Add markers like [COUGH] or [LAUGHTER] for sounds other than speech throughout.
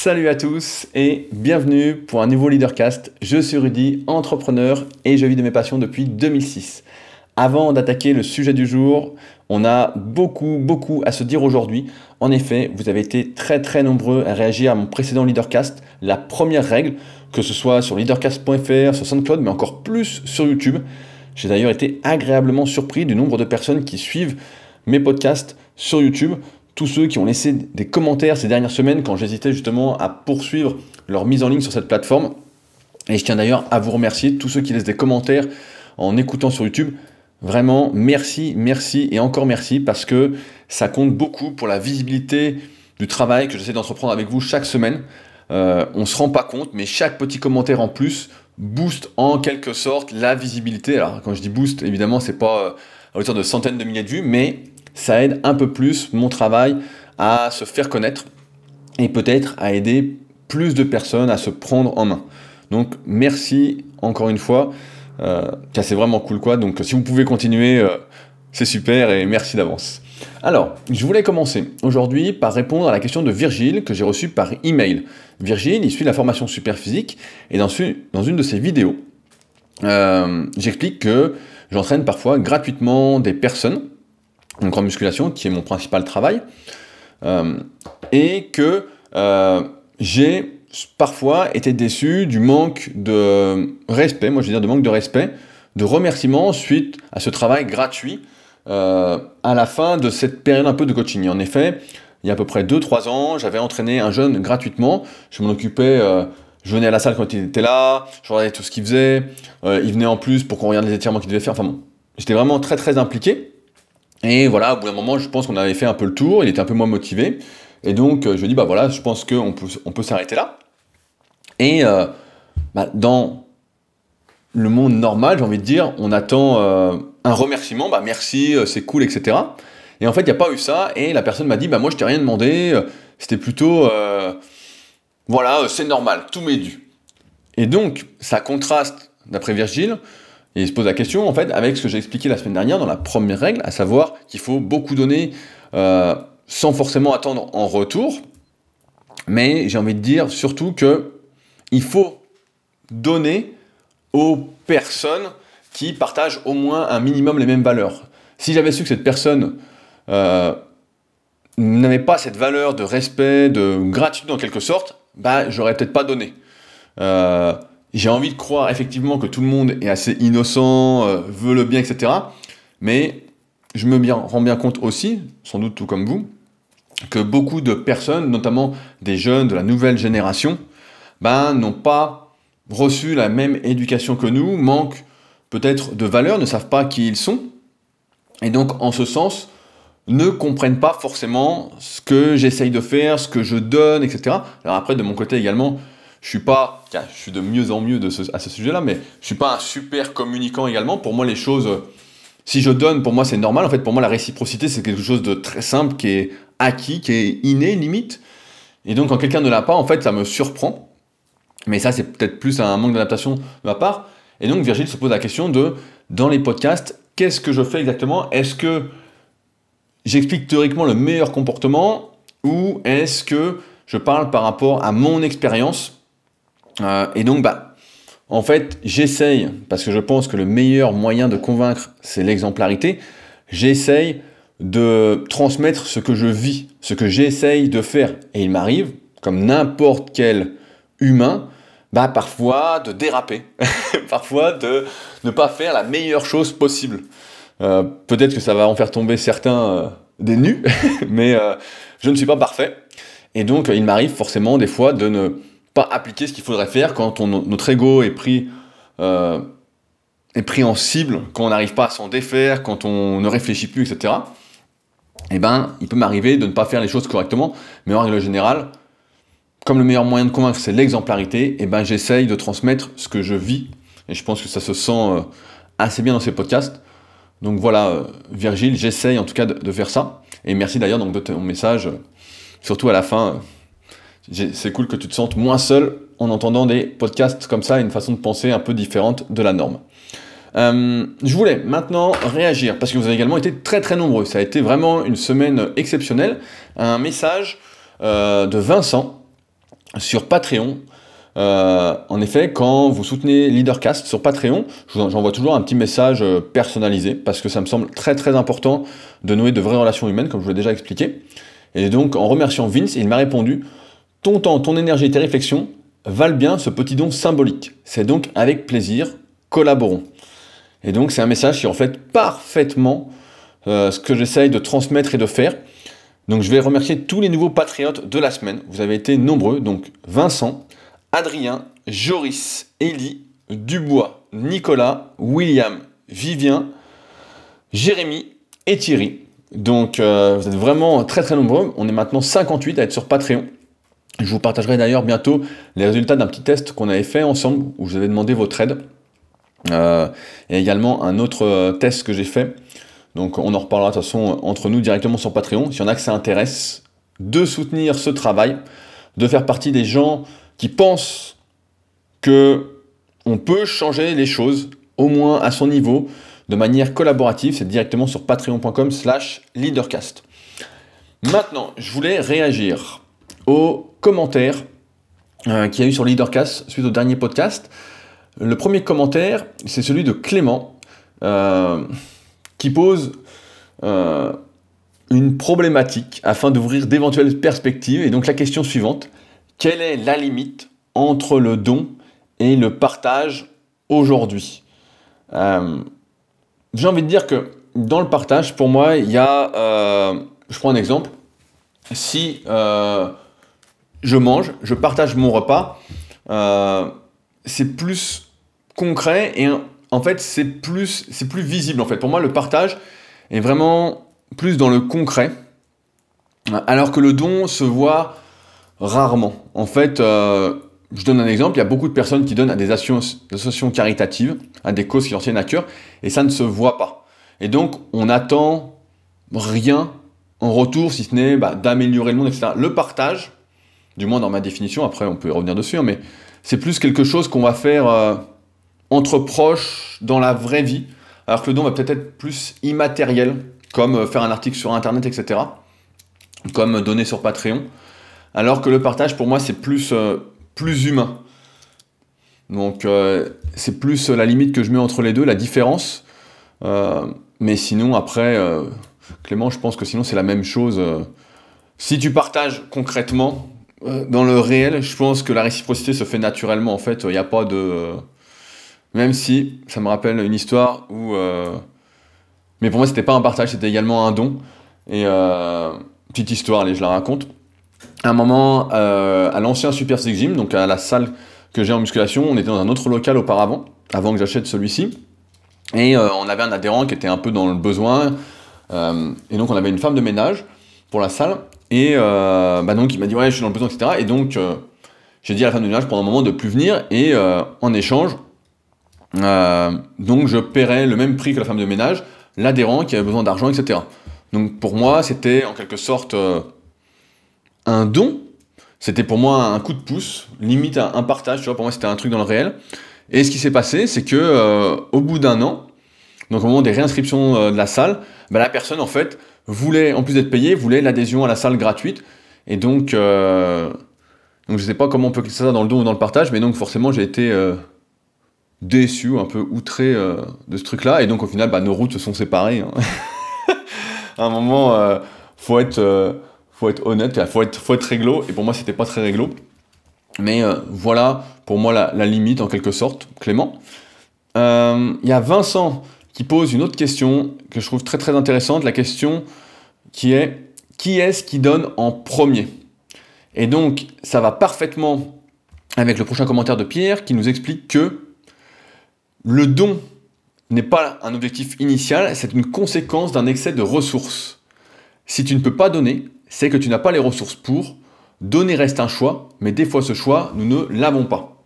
Salut à tous et bienvenue pour un nouveau Leadercast. Je suis Rudy, entrepreneur et je vis de mes passions depuis 2006. Avant d'attaquer le sujet du jour, on a beaucoup, beaucoup à se dire aujourd'hui. En effet, vous avez été très, très nombreux à réagir à mon précédent Leadercast. La première règle, que ce soit sur leadercast.fr, sur SoundCloud, mais encore plus sur YouTube. J'ai d'ailleurs été agréablement surpris du nombre de personnes qui suivent mes podcasts sur YouTube tous ceux qui ont laissé des commentaires ces dernières semaines quand j'hésitais justement à poursuivre leur mise en ligne sur cette plateforme. Et je tiens d'ailleurs à vous remercier, tous ceux qui laissent des commentaires en écoutant sur YouTube. Vraiment, merci, merci et encore merci parce que ça compte beaucoup pour la visibilité du travail que j'essaie d'entreprendre avec vous chaque semaine. Euh, on ne se rend pas compte, mais chaque petit commentaire en plus booste en quelque sorte la visibilité. Alors quand je dis boost, évidemment, c'est pas euh, à hauteur de centaines de milliers de vues, mais ça aide un peu plus mon travail à se faire connaître et peut-être à aider plus de personnes à se prendre en main. Donc merci encore une fois, euh, c'est vraiment cool quoi. Donc si vous pouvez continuer, euh, c'est super et merci d'avance. Alors, je voulais commencer aujourd'hui par répondre à la question de Virgile que j'ai reçue par email. Virgile, il suit la formation super physique et dans, une de ses vidéos, euh, j'explique que j'entraîne parfois gratuitement des personnes donc en musculation, qui est mon principal travail, euh, et que euh, j'ai parfois été déçu du manque de respect, moi je veux dire de manque de respect, de remerciement suite à ce travail gratuit euh, à la fin de cette période un peu de coaching. en effet, il y a à peu près 2-3 ans, j'avais entraîné un jeune gratuitement, je m'en occupais, je venais à la salle quand il était là, je regardais tout ce qu'il faisait, il venait en plus pour qu'on regarde les étirements qu'il devait faire, enfin bon, j'étais vraiment très très impliqué, et voilà, au bout d'un moment, je pense qu'on avait fait un peu le tour, il était un peu moins motivé. Et donc, euh, je lui dis, bah voilà, je pense qu'on peut, s'arrêter là. Et euh, bah, dans le monde normal, j'ai envie de dire, on attend euh, un remerciement, bah merci, c'est cool, etc. Et en fait, il n'y a pas eu ça, et la personne m'a dit, bah moi, je t'ai rien demandé, c'était plutôt, voilà, c'est normal, tout m'est dû. Et donc, ça contraste, d'après Virgile, et il se pose la question, en fait, avec ce que j'ai expliqué la semaine dernière dans la première règle, à savoir qu'il faut beaucoup donner euh, sans forcément attendre en retour. Mais j'ai envie de dire surtout que il faut donner aux personnes qui partagent au moins un minimum les mêmes valeurs. Si j'avais su que cette personne euh, n'avait pas cette valeur de respect, de gratitude en quelque sorte, bah j'aurais peut-être pas donné. Euh, j'ai envie de croire effectivement que tout le monde est assez innocent, euh, veut le bien, etc. Mais je me rends bien compte aussi, sans doute tout comme vous, que beaucoup de personnes, notamment des jeunes de la nouvelle génération, ben, n'ont pas reçu la même éducation que nous, manquent peut-être de valeurs, ne savent pas qui ils sont, et donc en ce sens, ne comprennent pas forcément ce que j'essaye de faire, ce que je donne, etc. Alors après, de mon côté également, je suis pas, je suis de mieux en mieux à ce sujet-là, mais je suis pas un super communicant également. Pour moi, les choses, si je donne, pour moi, c'est normal. En fait, pour moi, la réciprocité, c'est quelque chose de très simple, qui est acquis, qui est inné, limite. Et donc, quand quelqu'un ne l'a pas, en fait, ça me surprend. Mais ça, c'est peut-être plus un manque d'adaptation de ma part. Et donc, Virgile se pose la question de, dans les podcasts, qu'est-ce que je fais exactement? Est-ce que j'explique théoriquement le meilleur comportement ou est-ce que je parle par rapport à mon expérience euh, et donc, bah, en fait, j'essaye, parce que je pense que le meilleur moyen de convaincre, c'est l'exemplarité, j'essaye de transmettre ce que je vis, ce que j'essaye de faire. Et il m'arrive, comme n'importe quel humain, bah, parfois de déraper, [LAUGHS] parfois de ne pas faire la meilleure chose possible. Euh, peut-être que ça va en faire tomber certains euh, des nus, [LAUGHS] mais je ne suis pas parfait. Et donc, il m'arrive forcément des fois de ne appliquer ce qu'il faudrait faire quand notre ego est pris, euh, est pris en cible, quand on n'arrive pas à s'en défaire, quand on ne réfléchit plus, etc. Eh ben, il peut m'arriver de ne pas faire les choses correctement, mais en règle générale, comme le meilleur moyen de convaincre c'est l'exemplarité, eh ben, j'essaye de transmettre ce que je vis, et je pense que ça se sent euh, assez bien dans ces podcasts. Donc voilà, euh, Virgile, j'essaye en tout cas de, faire ça, et merci d'ailleurs donc de ton message, surtout à la fin c'est cool que tu te sentes moins seul en entendant des podcasts comme ça, une façon de penser un peu différente de la norme. Euh, je voulais maintenant réagir, parce que vous avez également été très très nombreux, ça a été vraiment une semaine exceptionnelle, un message euh, de Vincent sur Patreon. Euh, en effet, quand vous soutenez Leadercast sur Patreon, j'envoie toujours un petit message personnalisé parce que ça me semble très très important de nouer de vraies relations humaines, comme je vous l'ai déjà expliqué. Et donc, en remerciant Vince, il m'a répondu Ton temps, ton énergie et tes réflexions valent bien ce petit don symbolique. C'est donc avec plaisir, collaborons. Et donc, c'est un message qui reflète parfaitement euh, ce que j'essaye de transmettre et de faire. Donc, je vais remercier tous les nouveaux patriotes de la semaine. Vous avez été nombreux. Donc, Vincent, Adrien, Joris, Élie, Dubois, Nicolas, William, Vivien, Jérémy et Thierry. Donc euh, vous êtes vraiment très très nombreux. On est maintenant 58 à être sur Patreon. Je vous partagerai d'ailleurs bientôt les résultats d'un petit test qu'on avait fait ensemble où je vous avais demandé votre aide. Euh, et également un autre euh, test que j'ai fait. Donc on en reparlera de toute façon entre nous directement sur Patreon. S'il y en a que ça intéresse de soutenir ce travail, de faire partie des gens qui pense que on peut changer les choses, au moins à son niveau, de manière collaborative, c'est directement sur patreon.com slash leadercast. Maintenant, je voulais réagir aux commentaires euh, qu'il y a eu sur Leadercast suite au dernier podcast. Le premier commentaire, c'est celui de Clément, euh, qui pose euh, une problématique afin d'ouvrir d'éventuelles perspectives. Et donc la question suivante, quelle est la limite entre le don et le partage aujourd'hui? Euh, J'ai envie de dire que dans le partage, pour moi, il y a, je prends un exemple, si je mange, je partage mon repas, c'est plus concret et en fait c'est plus, c'est plus visible en fait. Pour moi, le partage est vraiment plus dans le concret, alors que le don se voit Rarement. En fait, euh, je donne un exemple, il y a beaucoup de personnes qui donnent à des associations caritatives, à des causes qui leur tiennent à cœur, et ça ne se voit pas. Et donc, on n'attend rien en retour, si ce n'est bah, d'améliorer le monde, etc. Le partage, du moins dans ma définition, après on peut revenir dessus, hein, mais c'est plus quelque chose qu'on va faire euh, entre proches dans la vraie vie, alors que le don va peut-être être plus immatériel, comme euh, faire un article sur Internet, etc., comme donner sur Patreon alors que le partage pour moi c'est plus, euh, plus humain. Donc euh, c'est plus la limite que je mets entre les deux, la différence. Euh, mais sinon après, Clément, je pense que sinon c'est la même chose. si tu partages concrètement, dans le réel, je pense que la réciprocité se fait naturellement en fait. Il n'y a pas de... Même si, ça me rappelle une histoire où... Mais pour moi c'était pas un partage, c'était également un don. Et petite histoire, allez, je la raconte un moment euh, à l'ancien Super Six Gym, donc à la salle que j'ai en musculation. On était dans un autre local auparavant, avant que j'achète celui-ci. Et euh, on avait un adhérent qui était un peu dans le besoin. Euh, et donc on avait une femme de ménage pour la salle. Et bah donc il m'a dit ouais je suis dans le besoin, etc. Et donc j'ai dit à la femme de ménage pendant un moment de plus venir. Et en échange, donc je paierais le même prix que la femme de ménage, l'adhérent qui avait besoin d'argent, etc. Donc pour moi c'était en quelque sorte un don, c'était pour moi un coup de pouce, limite un, partage, tu vois, pour moi c'était un truc dans le réel. Et ce qui s'est passé, c'est que euh, au bout d'un an, donc au moment des réinscriptions euh, de la salle, bah, la personne en fait voulait, en plus d'être payée, voulait l'adhésion à la salle gratuite. Et donc, euh, donc je sais pas comment on peut classer ça dans le don ou dans le partage, mais donc forcément j'ai été déçu, un peu outré de ce truc-là. Et donc au final, bah, nos routes se sont séparées. Hein. [LAUGHS] à un moment, faut être faut être honnête, il faut être, faut être réglo, et pour moi c'était pas très réglo. Mais euh, voilà pour moi la, limite en quelque sorte, Clément. Il euh, y a Vincent qui pose une autre question que je trouve très très intéressante, la question qui est qui est-ce qui donne en premier? Et donc ça va parfaitement avec le prochain commentaire de Pierre qui nous explique que le don n'est pas un objectif initial, c'est une conséquence d'un excès de ressources. Si tu ne peux pas donner, c'est que tu n'as pas les ressources pour. Donner reste un choix, mais des fois ce choix, nous ne l'avons pas.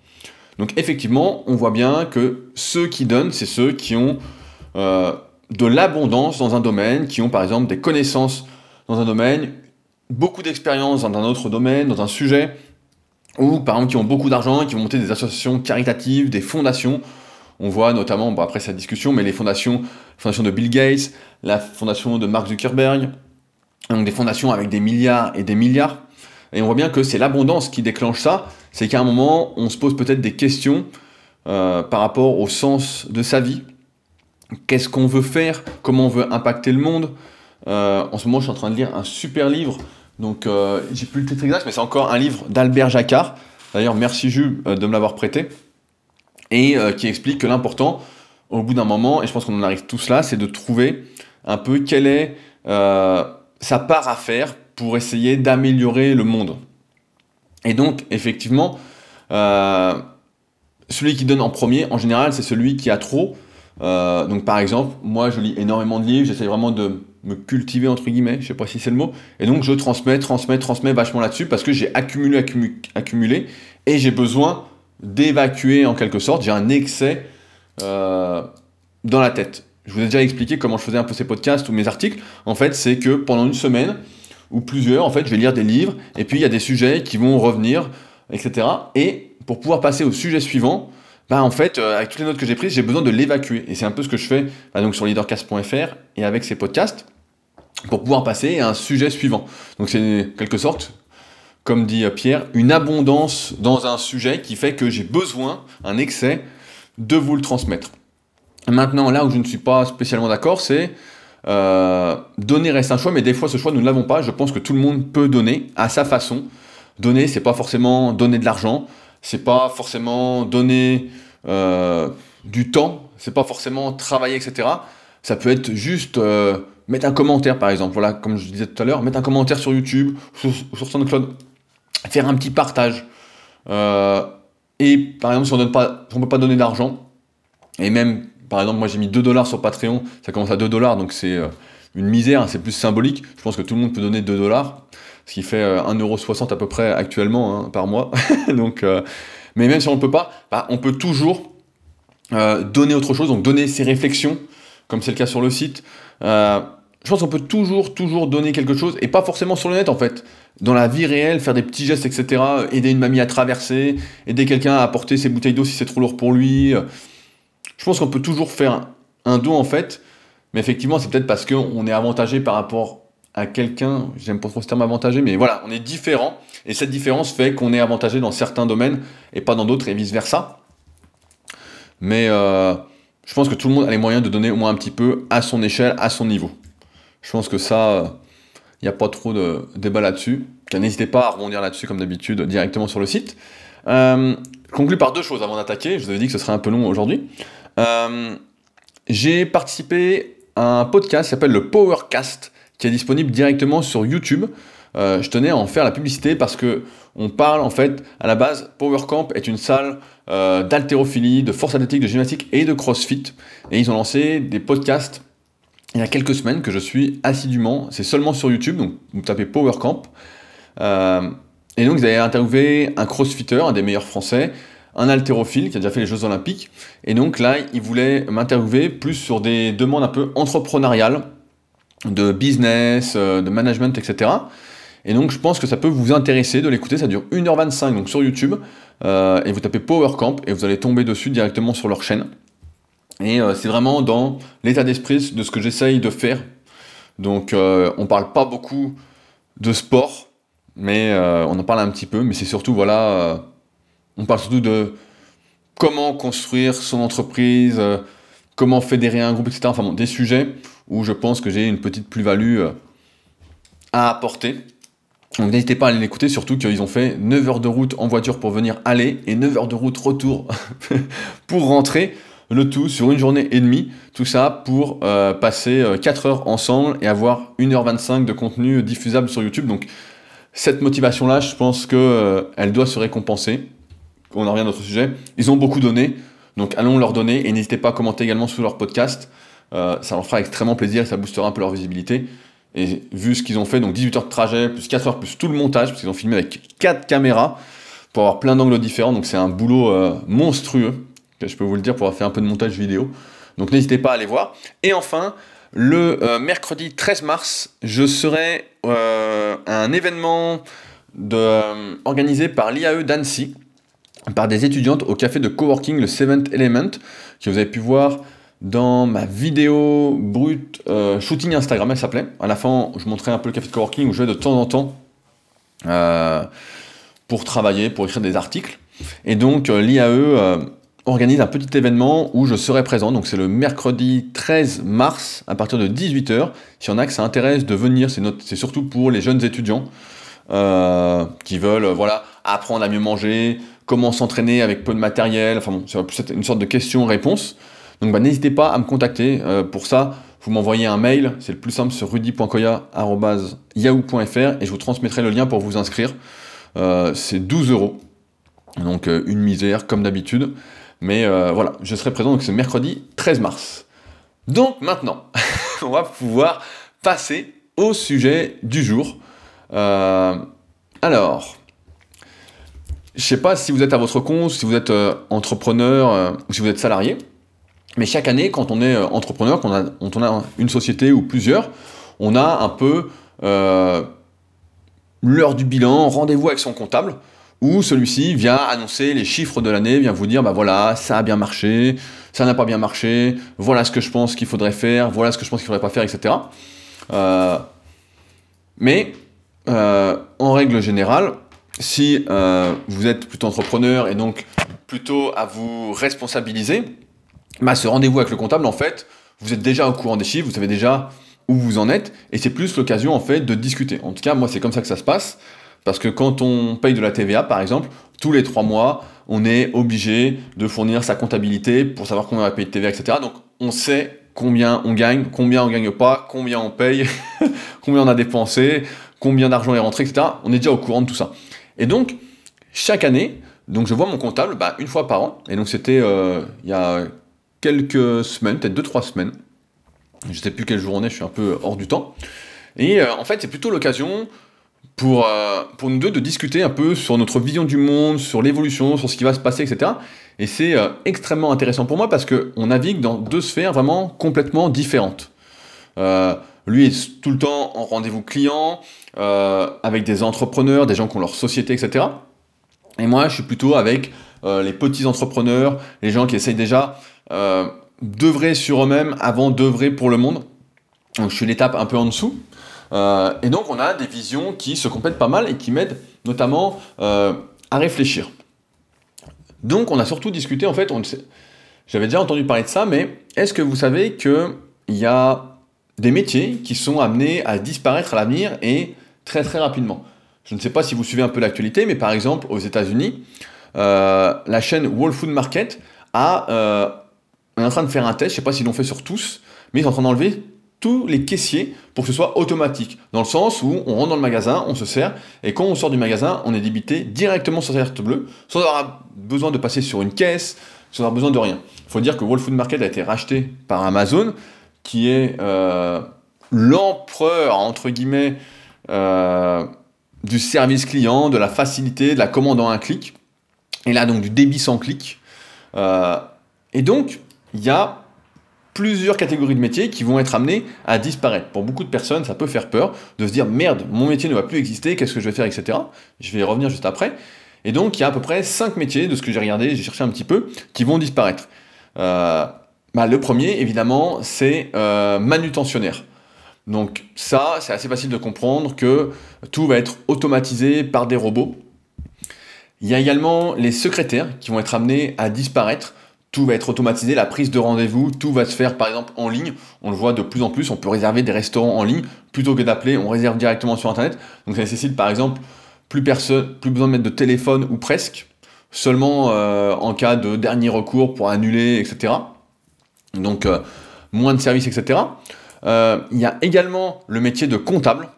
Donc effectivement, on voit bien que ceux qui donnent, c'est ceux qui ont euh, de l'abondance dans un domaine, qui ont par exemple des connaissances dans un domaine, beaucoup d'expérience dans un autre domaine, dans un sujet, ou par exemple qui ont beaucoup d'argent, qui vont monter des associations caritatives, des fondations. On voit notamment, après cette discussion, mais les fondations, la de Bill Gates, la fondation de Mark Zuckerberg, donc des fondations avec des milliards et des milliards. Et on voit bien que c'est l'abondance qui déclenche ça. C'est qu'à un moment, on se pose peut-être des questions euh, par rapport au sens de sa vie. Qu'est-ce qu'on veut faire Comment on veut impacter le monde euh, En ce moment, je suis en train de lire un super livre. Donc, euh, j'ai plus le titre exact, mais c'est encore un livre d'Albert Jacquard. D'ailleurs, merci Jules de me l'avoir prêté. Et qui explique que l'important, au bout d'un moment, et je pense qu'on en arrive tous là, c'est de trouver un peu quelle est sa part à faire pour essayer d'améliorer le monde. Et donc, effectivement, euh, celui qui donne en premier, en général, c'est celui qui a trop. Euh, donc, par exemple, moi, je lis énormément de livres, j'essaie vraiment de me cultiver, entre guillemets, je sais pas si c'est le mot, et donc je transmets, transmets, transmets vachement là-dessus parce que j'ai accumulé, accumulé, accumulé, et j'ai besoin d'évacuer en quelque sorte, j'ai un excès euh, dans la tête. Je vous ai déjà expliqué comment je faisais un peu ces podcasts ou mes articles. En fait, c'est que pendant une semaine, ou plusieurs, en fait, je vais lire des livres, et puis il y a des sujets qui vont revenir, etc. Et pour pouvoir passer au sujet suivant, bah en fait, euh, avec toutes les notes que j'ai prises, j'ai besoin de l'évacuer. Et c'est un peu ce que je fais bah, donc sur leadercast.fr et avec ces podcasts, pour pouvoir passer à un sujet suivant. Donc c'est quelque sorte, comme dit euh, Pierre, une abondance dans un sujet qui fait que j'ai besoin, un excès, de vous le transmettre. Maintenant, là où je ne suis pas spécialement d'accord, c'est euh, donner reste un choix, mais des fois ce choix nous ne l'avons pas. Je pense que tout le monde peut donner à sa façon. Donner, c'est pas forcément donner de l'argent, c'est pas forcément donner euh, du temps, c'est pas forcément travailler, etc. Ça peut être juste euh, mettre un commentaire, par exemple. Voilà, comme je disais tout à l'heure, mettre un commentaire sur YouTube ou sur, SoundCloud, faire un petit partage. et par exemple, si on ne peut pas donner d'argent, et même par exemple, moi j'ai mis 2 dollars sur Patreon, ça commence à 2 dollars, donc c'est euh, une misère, c'est plus symbolique. Je pense que tout le monde peut donner 2 dollars, ce qui fait 1,60€ euh, à peu près actuellement hein, par mois. [LAUGHS] donc, euh, mais même si on ne peut pas, bah, on peut toujours donner autre chose, donc donner ses réflexions, comme c'est le cas sur le site. je pense qu'on peut toujours, toujours donner quelque chose, et pas forcément sur le net en fait. Dans la vie réelle, faire des petits gestes, etc. Aider une mamie à traverser, aider quelqu'un à porter ses bouteilles d'eau si c'est trop lourd pour lui. Je pense qu'on peut toujours faire un don en fait, mais effectivement, c'est peut-être parce qu'on est avantagé par rapport à quelqu'un, j'aime pas trop ce terme avantagé, mais voilà, on est différent, et cette différence fait qu'on est avantagé dans certains domaines et pas dans d'autres, et vice-versa. Mais euh, je pense que tout le monde a les moyens de donner au moins un petit peu à son échelle, à son niveau. Je pense que ça, il n'y a pas trop de débat là-dessus. N'hésitez pas à rebondir là-dessus comme d'habitude directement sur le site. Euh, je conclue par deux choses avant d'attaquer. Je vous avais dit que ce serait un peu long aujourd'hui. Euh, j'ai participé à un podcast qui s'appelle le Powercast, qui est disponible directement sur YouTube. Euh, je tenais à en faire la publicité parce que on parle en fait à la base PowerCamp est une salle euh, d'haltérophilie, de force athlétique, de gymnastique et de CrossFit et ils ont lancé des podcasts il y a quelques semaines que je suis assidûment. C'est seulement sur YouTube donc vous tapez PowerCamp euh, et donc vous avez interviewé un CrossFitter, un des meilleurs Français, un haltérophile qui a déjà fait les Jeux Olympiques. Et donc là, il voulait m'interviewer plus sur des demandes un peu entrepreneuriales, de business, euh, de management, etc. Et donc je pense que ça peut vous intéresser de l'écouter, ça dure 1h25 donc sur YouTube, euh, et vous tapez PowerCamp et vous allez tomber dessus directement sur leur chaîne. Et euh, c'est vraiment dans l'état d'esprit de ce que j'essaye de faire. Donc on parle pas beaucoup de sport, mais on en parle un petit peu, mais c'est surtout voilà on parle surtout de comment construire son entreprise, euh, comment fédérer un groupe, etc. Enfin bon, des sujets où je pense que j'ai une petite plus-value euh, à apporter. Donc n'hésitez pas à aller l'écouter, surtout qu'ils ont fait 9 heures de route en voiture pour venir aller et 9 heures de route retour [LAUGHS] pour rentrer. Le tout sur une journée et demie, tout ça pour euh, passer 4 heures ensemble et avoir 1h25 de contenu diffusable sur YouTube. Donc cette motivation-là, je pense qu'elle doit se récompenser on en revient à notre sujet, ils ont beaucoup donné, donc allons leur donner et n'hésitez pas à commenter également sous leur podcast. Euh, ça leur fera extrêmement plaisir ça boostera un peu leur visibilité. Et vu ce qu'ils ont fait, donc 18 heures de trajet, plus 4 heures, plus tout le montage, parce qu'ils ont filmé avec 4 caméras pour avoir plein d'angles différents, donc c'est un boulot euh, monstrueux, je peux vous le dire, pour avoir fait un peu de montage vidéo. Donc n'hésitez pas à aller voir. Et enfin, le euh, mercredi 13 mars, je serai à un événement organisé par l'IAE d'Annecy, par des étudiantes au café de coworking, le Seventh Element, que vous avez pu voir dans ma vidéo brute euh, shooting Instagram, elle s'appelait. À la fin, je montrais un peu le café de coworking où je vais de temps en temps pour travailler, pour écrire des articles. Et donc l'IAE organise un petit événement où je serai présent. Donc c'est le mercredi 13 mars à partir de 18h. S'il y en a que ça intéresse de venir, c'est surtout pour les jeunes étudiants euh, qui veulent voilà, apprendre à mieux manger, comment s'entraîner avec peu de matériel. Enfin bon, c'est une sorte de question-réponse. Donc bah, n'hésitez pas à me contacter. Euh, pour ça, vous m'envoyez un mail. C'est le plus simple sur rudy.koya.yahoo.fr et je vous transmettrai le lien pour vous inscrire. Euh, c'est 12 euros. Donc une misère comme d'habitude. Mais euh, voilà, je serai présent, donc c'est mercredi 13 mars. Donc maintenant, [LAUGHS] on va pouvoir passer au sujet du jour. Euh, alors, je sais pas si vous êtes à votre compte, si vous êtes euh, entrepreneur ou si vous êtes salarié, mais chaque année, quand on est entrepreneur, quand on a, une société ou plusieurs, on a un peu l'heure du bilan, rendez-vous avec son comptable où celui-ci vient annoncer les chiffres de l'année, vient vous dire, bah voilà, ça a bien marché, ça n'a pas bien marché, voilà ce que je pense qu'il faudrait faire, voilà ce que je pense qu'il faudrait pas faire, etc. Euh, mais euh, en règle générale, si euh, vous êtes plutôt entrepreneur et donc plutôt à vous responsabiliser, bah, ce rendez-vous avec le comptable, en fait, vous êtes déjà au courant des chiffres, vous savez déjà où vous en êtes, et c'est plus l'occasion en fait de discuter. En tout cas, moi, c'est comme ça que ça se passe. Parce que quand on paye de la TVA, par exemple, tous les trois mois, on est obligé de fournir sa comptabilité pour savoir combien on va payer de TVA, etc. Donc on sait combien on gagne, combien on gagne pas, combien on paye, [LAUGHS] combien on a dépensé, combien d'argent est rentré, etc. On est déjà au courant de tout ça. Et donc, chaque année, donc je vois mon comptable bah, une fois par an. Et donc c'était euh, il y a quelques semaines, peut-être deux, trois semaines. Je ne sais plus quel jour on est, je suis un peu hors du temps. Et euh, en fait, c'est plutôt l'occasion pour, euh, pour nous deux de discuter un peu sur notre vision du monde, sur l'évolution, sur ce qui va se passer, etc. Et c'est euh, extrêmement intéressant pour moi parce qu'on navigue dans deux sphères vraiment complètement différentes. Lui est tout le temps en rendez-vous client, avec des entrepreneurs, des gens qui ont leur société, etc. Et moi, je suis plutôt avec les petits entrepreneurs, les gens qui essayent déjà d'œuvrer sur eux-mêmes avant d'œuvrer pour le monde. Donc je suis l'étape un peu en dessous. Euh, et donc on a des visions qui se complètent pas mal et qui m'aident notamment euh, à réfléchir. Donc on a surtout discuté, en fait, j'avais déjà entendu parler de ça, mais est-ce que vous savez qu'il y a des métiers qui sont amenés à disparaître à l'avenir et très très rapidement? Je ne sais pas si vous suivez un peu l'actualité, mais par exemple aux États-Unis, euh, la chaîne Whole Food Market a, est en train de faire un test, je ne sais pas s'ils l'ont fait sur tous, mais ils sont en train d'enlever tous les caissiers pour que ce soit automatique. Dans le sens où on rentre dans le magasin, on se sert, et quand on sort du magasin, on est débité directement sur sa carte bleue, sans avoir besoin de passer sur une caisse, sans avoir besoin de rien. Il faut dire que Whole Food Market a été racheté par Amazon, qui est euh, l'empereur, entre guillemets, euh, du service client, de la facilité, de la commande en un clic, et là donc du débit sans clic. Euh, et donc, il y a plusieurs catégories de métiers qui vont être amenés à disparaître. Pour beaucoup de personnes, ça peut faire peur de se dire merde, mon métier ne va plus exister, qu'est-ce que je vais faire, etc. Je vais y revenir juste après. Et donc, il y a à peu près 5 métiers, de ce que j'ai regardé, j'ai cherché un petit peu, qui vont disparaître. Euh, bah, le premier, évidemment, c'est euh, manutentionnaire. Donc ça, c'est assez facile de comprendre que tout va être automatisé par des robots. Il y a également les secrétaires qui vont être amenés à disparaître tout va être automatisé, la prise de rendez-vous, tout va se faire par exemple en ligne. On le voit de plus en plus, on peut réserver des restaurants en ligne plutôt que d'appeler, on réserve directement sur internet. Donc ça nécessite par exemple plus personne, plus besoin de mettre de téléphone ou presque, seulement euh, en cas de dernier recours pour annuler, etc. Donc euh, moins de services, etc. Euh, il y a également le métier de comptable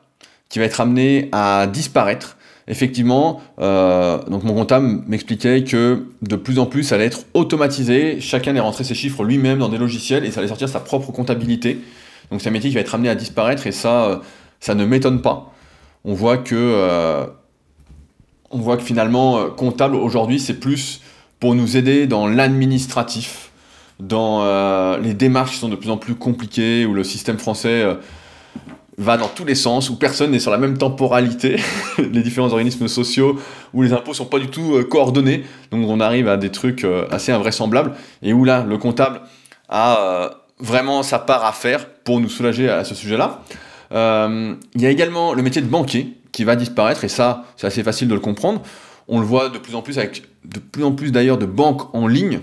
qui va être amené à disparaître effectivement, euh, donc mon comptable m'expliquait que de plus en plus, ça allait être automatisé. Chacun allait rentrer ses chiffres lui-même dans des logiciels et ça allait sortir sa propre comptabilité. Donc c'est un métier qui va être amené à disparaître et ça, euh, ça ne m'étonne pas. On voit que, euh, on voit que finalement, comptable aujourd'hui, c'est plus pour nous aider dans l'administratif, dans les démarches qui sont de plus en plus compliquées, où le système français va dans tous les sens, où personne n'est sur la même temporalité, [LAUGHS] les différents organismes sociaux, où les impôts sont pas du tout euh, coordonnés, donc on arrive à des trucs euh, assez invraisemblables, et où là, le comptable a euh, vraiment sa part à faire pour nous soulager à ce sujet-là. Il y a également le métier de banquier, qui va disparaître, et ça, c'est assez facile de le comprendre. On le voit de plus en plus avec de plus en plus d'ailleurs de banques en ligne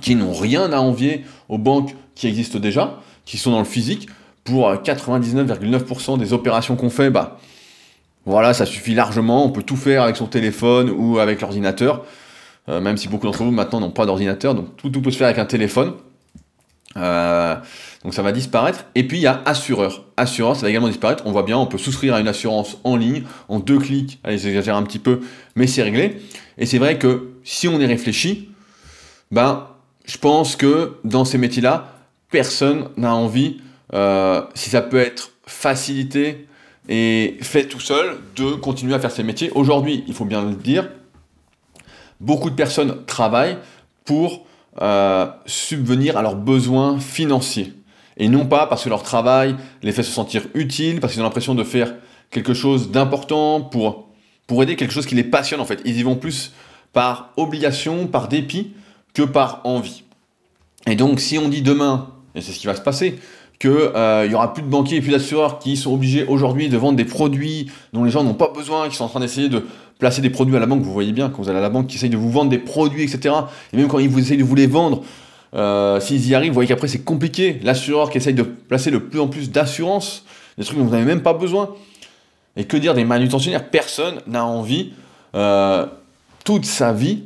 qui n'ont rien à envier aux banques qui existent déjà, qui sont dans le physique. Pour 99,9% des opérations qu'on fait, bah, voilà, ça suffit largement. On peut tout faire avec son téléphone ou avec l'ordinateur. Euh, même si beaucoup d'entre vous maintenant n'ont pas d'ordinateur, donc tout, peut se faire avec un téléphone. Euh, donc ça va disparaître. Et puis il y a assureur. Assureur, ça va également disparaître. On voit bien, on peut souscrire à une assurance en ligne en deux clics. Allez, j'exagère un petit peu, mais c'est réglé. Et c'est vrai que si on y réfléchit, ben, je pense que dans ces métiers-là, personne n'a envie, euh, si ça peut être facilité et fait tout seul, de continuer à faire ces métiers. Aujourd'hui, il faut bien le dire, beaucoup de personnes travaillent pour euh, subvenir à leurs besoins financiers. Et non pas parce que leur travail les fait se sentir utiles, parce qu'ils ont l'impression de faire quelque chose d'important pour, pour aider quelque chose qui les passionne en fait. Ils y vont plus par obligation, par dépit, que par envie. Et donc si on dit demain, et c'est ce qui va se passer, qu'il euh, y aura plus de banquiers et plus d'assureurs qui sont obligés aujourd'hui de vendre des produits dont les gens n'ont pas besoin, qui sont en train d'essayer de placer des produits à la banque, vous voyez bien, quand vous allez à la banque, qui essaye de vous vendre des produits, etc. Et même quand ils vous essayent de vous les vendre, euh, s'ils y arrivent, vous voyez qu'après c'est compliqué. L'assureur qui essaye de placer de plus en plus d'assurance, des trucs dont vous n'avez même pas besoin. Et que dire des manutentionnaires? Personne n'a envie, euh, toute sa vie,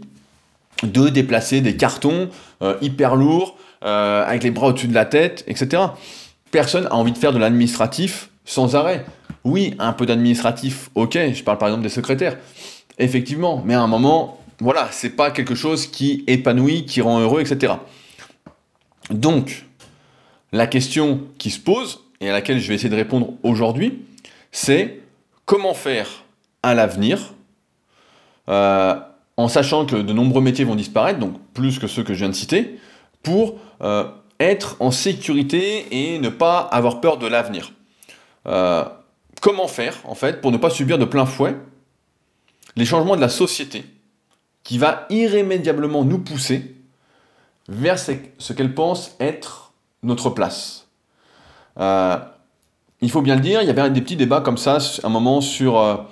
de déplacer des cartons euh, hyper lourds, avec les bras au-dessus de la tête, etc. Personne a envie de faire de l'administratif sans arrêt. Oui, un peu d'administratif, ok, je parle par exemple des secrétaires, effectivement, mais à un moment, voilà, c'est pas quelque chose qui épanouit, qui rend heureux, etc. Donc, la question qui se pose, et à laquelle je vais essayer de répondre aujourd'hui, c'est comment faire à l'avenir, euh, en sachant que de nombreux métiers vont disparaître, donc plus que ceux que je viens de citer, pour euh, être en sécurité et ne pas avoir peur de l'avenir. Euh, comment faire, en fait, pour ne pas subir de plein fouet les changements de la société qui va irrémédiablement nous pousser vers ce qu'elle pense être notre place? Euh, il faut bien le dire, il y avait des petits débats comme ça, un moment sur,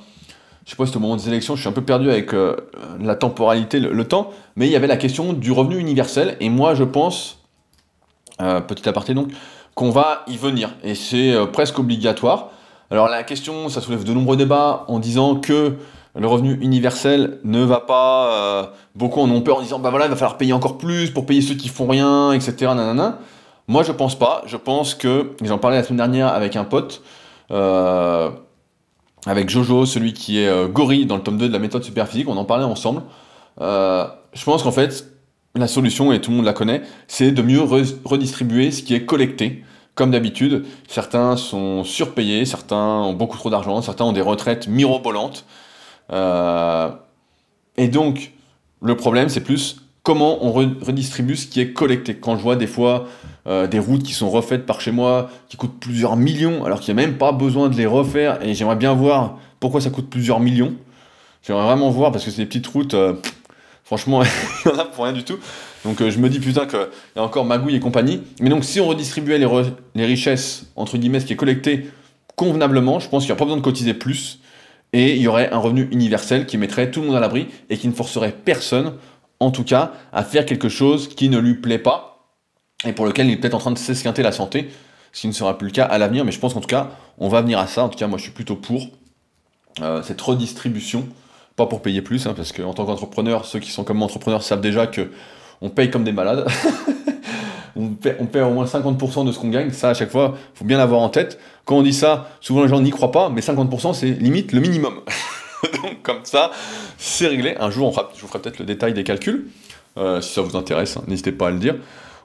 je sais pas c'était au moment des élections, je suis un peu perdu avec euh, la temporalité, le, temps, mais il y avait la question du revenu universel, et moi je pense, petit aparté donc, qu'on va y venir, et c'est presque obligatoire. Alors la question, ça soulève de nombreux débats en disant que le revenu universel ne va pas. Euh, beaucoup en ont peur en disant bah voilà, il va falloir payer encore plus pour payer ceux qui font rien, etc. Nanana. Moi, je pense pas. Je pense que. J'en parlais la semaine dernière avec un pote, euh, avec Jojo, celui qui est euh, gorille dans le tome 2 de la méthode superphysique. On en parlait ensemble. je pense qu'en fait, la solution, et tout le monde la connaît, c'est de mieux redistribuer ce qui est collecté. Comme d'habitude, certains sont surpayés, certains ont beaucoup trop d'argent, certains ont des retraites mirobolantes. Euh, et donc, le problème, c'est plus comment on redistribue ce qui est collecté. Quand je vois des fois euh, des routes qui sont refaites par chez moi, qui coûtent plusieurs millions, alors qu'il n'y a même pas besoin de les refaire, et j'aimerais bien voir pourquoi ça coûte plusieurs millions. J'aimerais vraiment voir, parce que c'est des petites routes, euh, franchement, [LAUGHS] il y en a pour rien du tout. Donc je me dis putain qu'il y a encore magouille et compagnie. Mais donc si on redistribuait les, les richesses, entre guillemets, ce qui est collecté convenablement, je pense qu'il n'y a pas besoin de cotiser plus et il y aurait un revenu universel qui mettrait tout le monde à l'abri et qui ne forcerait personne, en tout cas, à faire quelque chose qui ne lui plaît pas et pour lequel il est peut-être en train de s'esquinter la santé, ce qui ne sera plus le cas à l'avenir, mais je pense qu'en tout cas, on va venir à ça. En tout cas, moi, je suis plutôt pour euh, cette redistribution, pas pour payer plus, hein, parce qu'en tant qu'entrepreneur, ceux qui sont comme entrepreneurs savent déjà que on paye comme des malades. [LAUGHS] on paie, au moins 50% de ce qu'on gagne. Ça, à chaque fois, il faut bien l'avoir en tête. Quand on dit ça, souvent les gens n'y croient pas, mais 50% c'est limite le minimum. [LAUGHS] Donc comme ça, c'est réglé. Un jour, on je vous ferai peut-être le détail des calculs. Euh, si ça vous intéresse, hein, n'hésitez pas à le dire.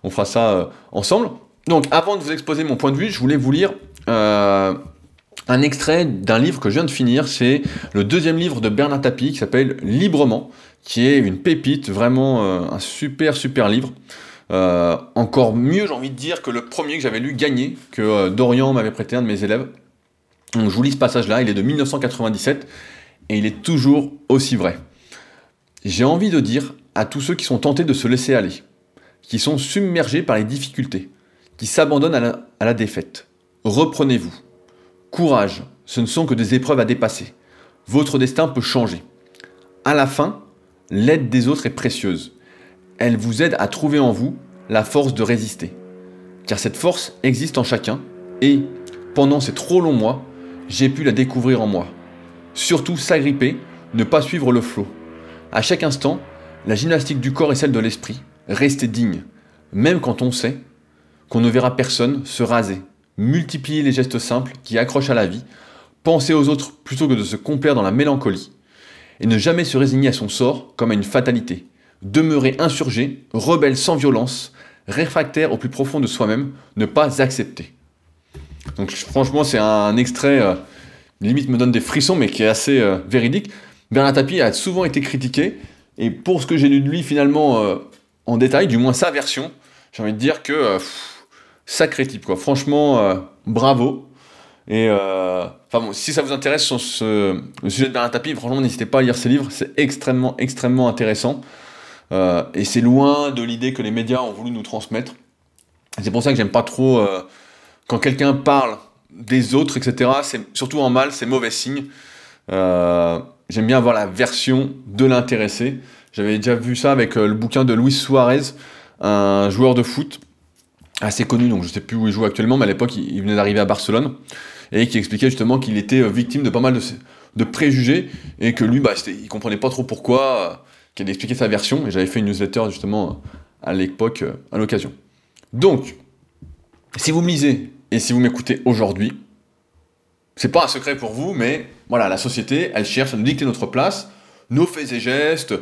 On fera ça euh, ensemble. Donc avant de vous exposer mon point de vue, je voulais vous lire euh, un extrait d'un livre que je viens de finir. C'est le deuxième livre de Bernard Tapie qui s'appelle Librement, qui est une pépite, vraiment un super super livre. Euh, encore mieux, j'ai envie de dire, que le premier que j'avais lu, Gagné, que euh, Dorian m'avait prêté, un de mes élèves. Donc je vous lis ce passage-là, il est de 1997, et il est toujours aussi vrai. J'ai envie de dire à tous ceux qui sont tentés de se laisser aller, qui sont submergés par les difficultés, qui s'abandonnent à la, défaite, reprenez-vous. Courage, ce ne sont que des épreuves à dépasser. Votre destin peut changer. À la fin, l'aide des autres est précieuse. Elle vous aide à trouver en vous la force de résister. Car cette force existe en chacun et, pendant ces trop longs mois, j'ai pu la découvrir en moi. Surtout s'agripper, ne pas suivre le flot. À chaque instant, la gymnastique du corps et celle de l'esprit, restez digne, même quand on sait qu'on ne verra personne se raser, multiplier les gestes simples qui accrochent à la vie, penser aux autres plutôt que de se complaire dans la mélancolie, et ne jamais se résigner à son sort comme à une fatalité, demeurer insurgé, rebelle sans violence, réfractaire au plus profond de soi-même, ne pas accepter. Donc franchement c'est un extrait, euh, limite me donne des frissons, mais qui est assez euh, véridique. Bernard Tapie a souvent été critiqué, et pour ce que j'ai lu de lui finalement euh, en détail, du moins sa version, j'ai envie de dire que sacré type quoi. Franchement, bravo. Et enfin bon, si ça vous intéresse sur ce, sujet de Bernard Tapie, franchement n'hésitez pas à lire ses livres, c'est extrêmement extrêmement intéressant. et c'est loin de l'idée que les médias ont voulu nous transmettre. C'est pour ça que j'aime pas trop quand quelqu'un parle des autres, etc., c'est surtout en mal, c'est mauvais signe. Euh, j'aime bien avoir la version de l'intéressé. J'avais déjà vu ça avec euh, le bouquin de Luis Suarez, un joueur de foot assez connu, donc je ne sais plus où il joue actuellement, mais à l'époque il, venait d'arriver à Barcelone, et qui expliquait justement qu'il était euh, victime de pas mal de, préjugés, et que lui, bah, il comprenait pas trop pourquoi, qu'il allait expliquer sa version, et j'avais fait une newsletter justement à l'époque, à l'occasion. Donc, si vous me lisez et si vous m'écoutez aujourd'hui, c'est pas un secret pour vous, mais voilà, la société, elle cherche à nous dicter notre place, nos faits et gestes,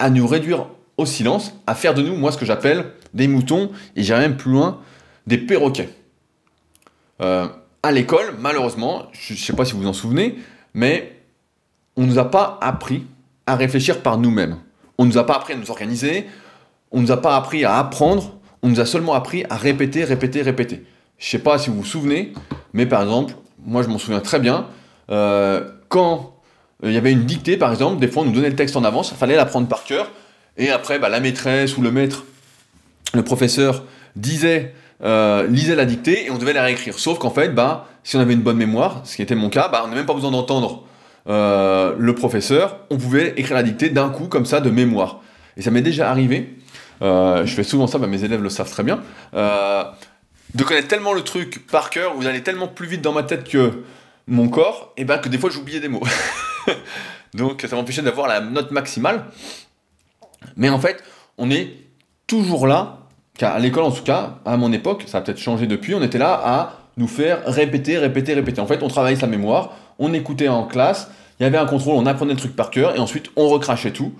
à nous réduire au silence, à faire de nous, moi, ce que j'appelle des moutons, et j'irai même plus loin, des perroquets. Euh, à l'école, malheureusement, je ne sais pas si vous vous en souvenez, mais on ne nous a pas appris à réfléchir par nous-mêmes. On ne nous a pas appris à nous organiser, on ne nous a pas appris à apprendre, on nous a seulement appris à répéter, répéter, répéter. Je sais pas si vous vous souvenez, mais par exemple, moi je m'en souviens très bien, euh, quand il y avait une dictée, par exemple, des fois on nous donnait le texte en avance, il fallait l'apprendre par cœur, et après bah, la maîtresse ou le maître, le professeur disait, euh, lisait la dictée et on devait la réécrire. Sauf qu'en fait, bah, si on avait une bonne mémoire, ce qui était mon cas, bah, on n'a même pas besoin d'entendre le professeur, on pouvait écrire la dictée d'un coup comme ça de mémoire. Et ça m'est déjà arrivé euh, je fais souvent ça, bah, mes élèves le savent très bien, euh, de connaître tellement le truc par cœur, vous allez tellement plus vite dans ma tête que mon corps, et ben que des fois j'oubliais des mots. [LAUGHS] [LAUGHS] Donc ça m'empêchait d'avoir la note maximale. Mais en fait, on est toujours là, car à l'école en tout cas, à mon époque, ça a peut-être changé depuis, on était là à nous faire répéter, répéter, répéter. En fait, on travaillait sa mémoire, on écoutait en classe, il y avait un contrôle, on apprenait le truc par cœur, et ensuite on recrachait tout.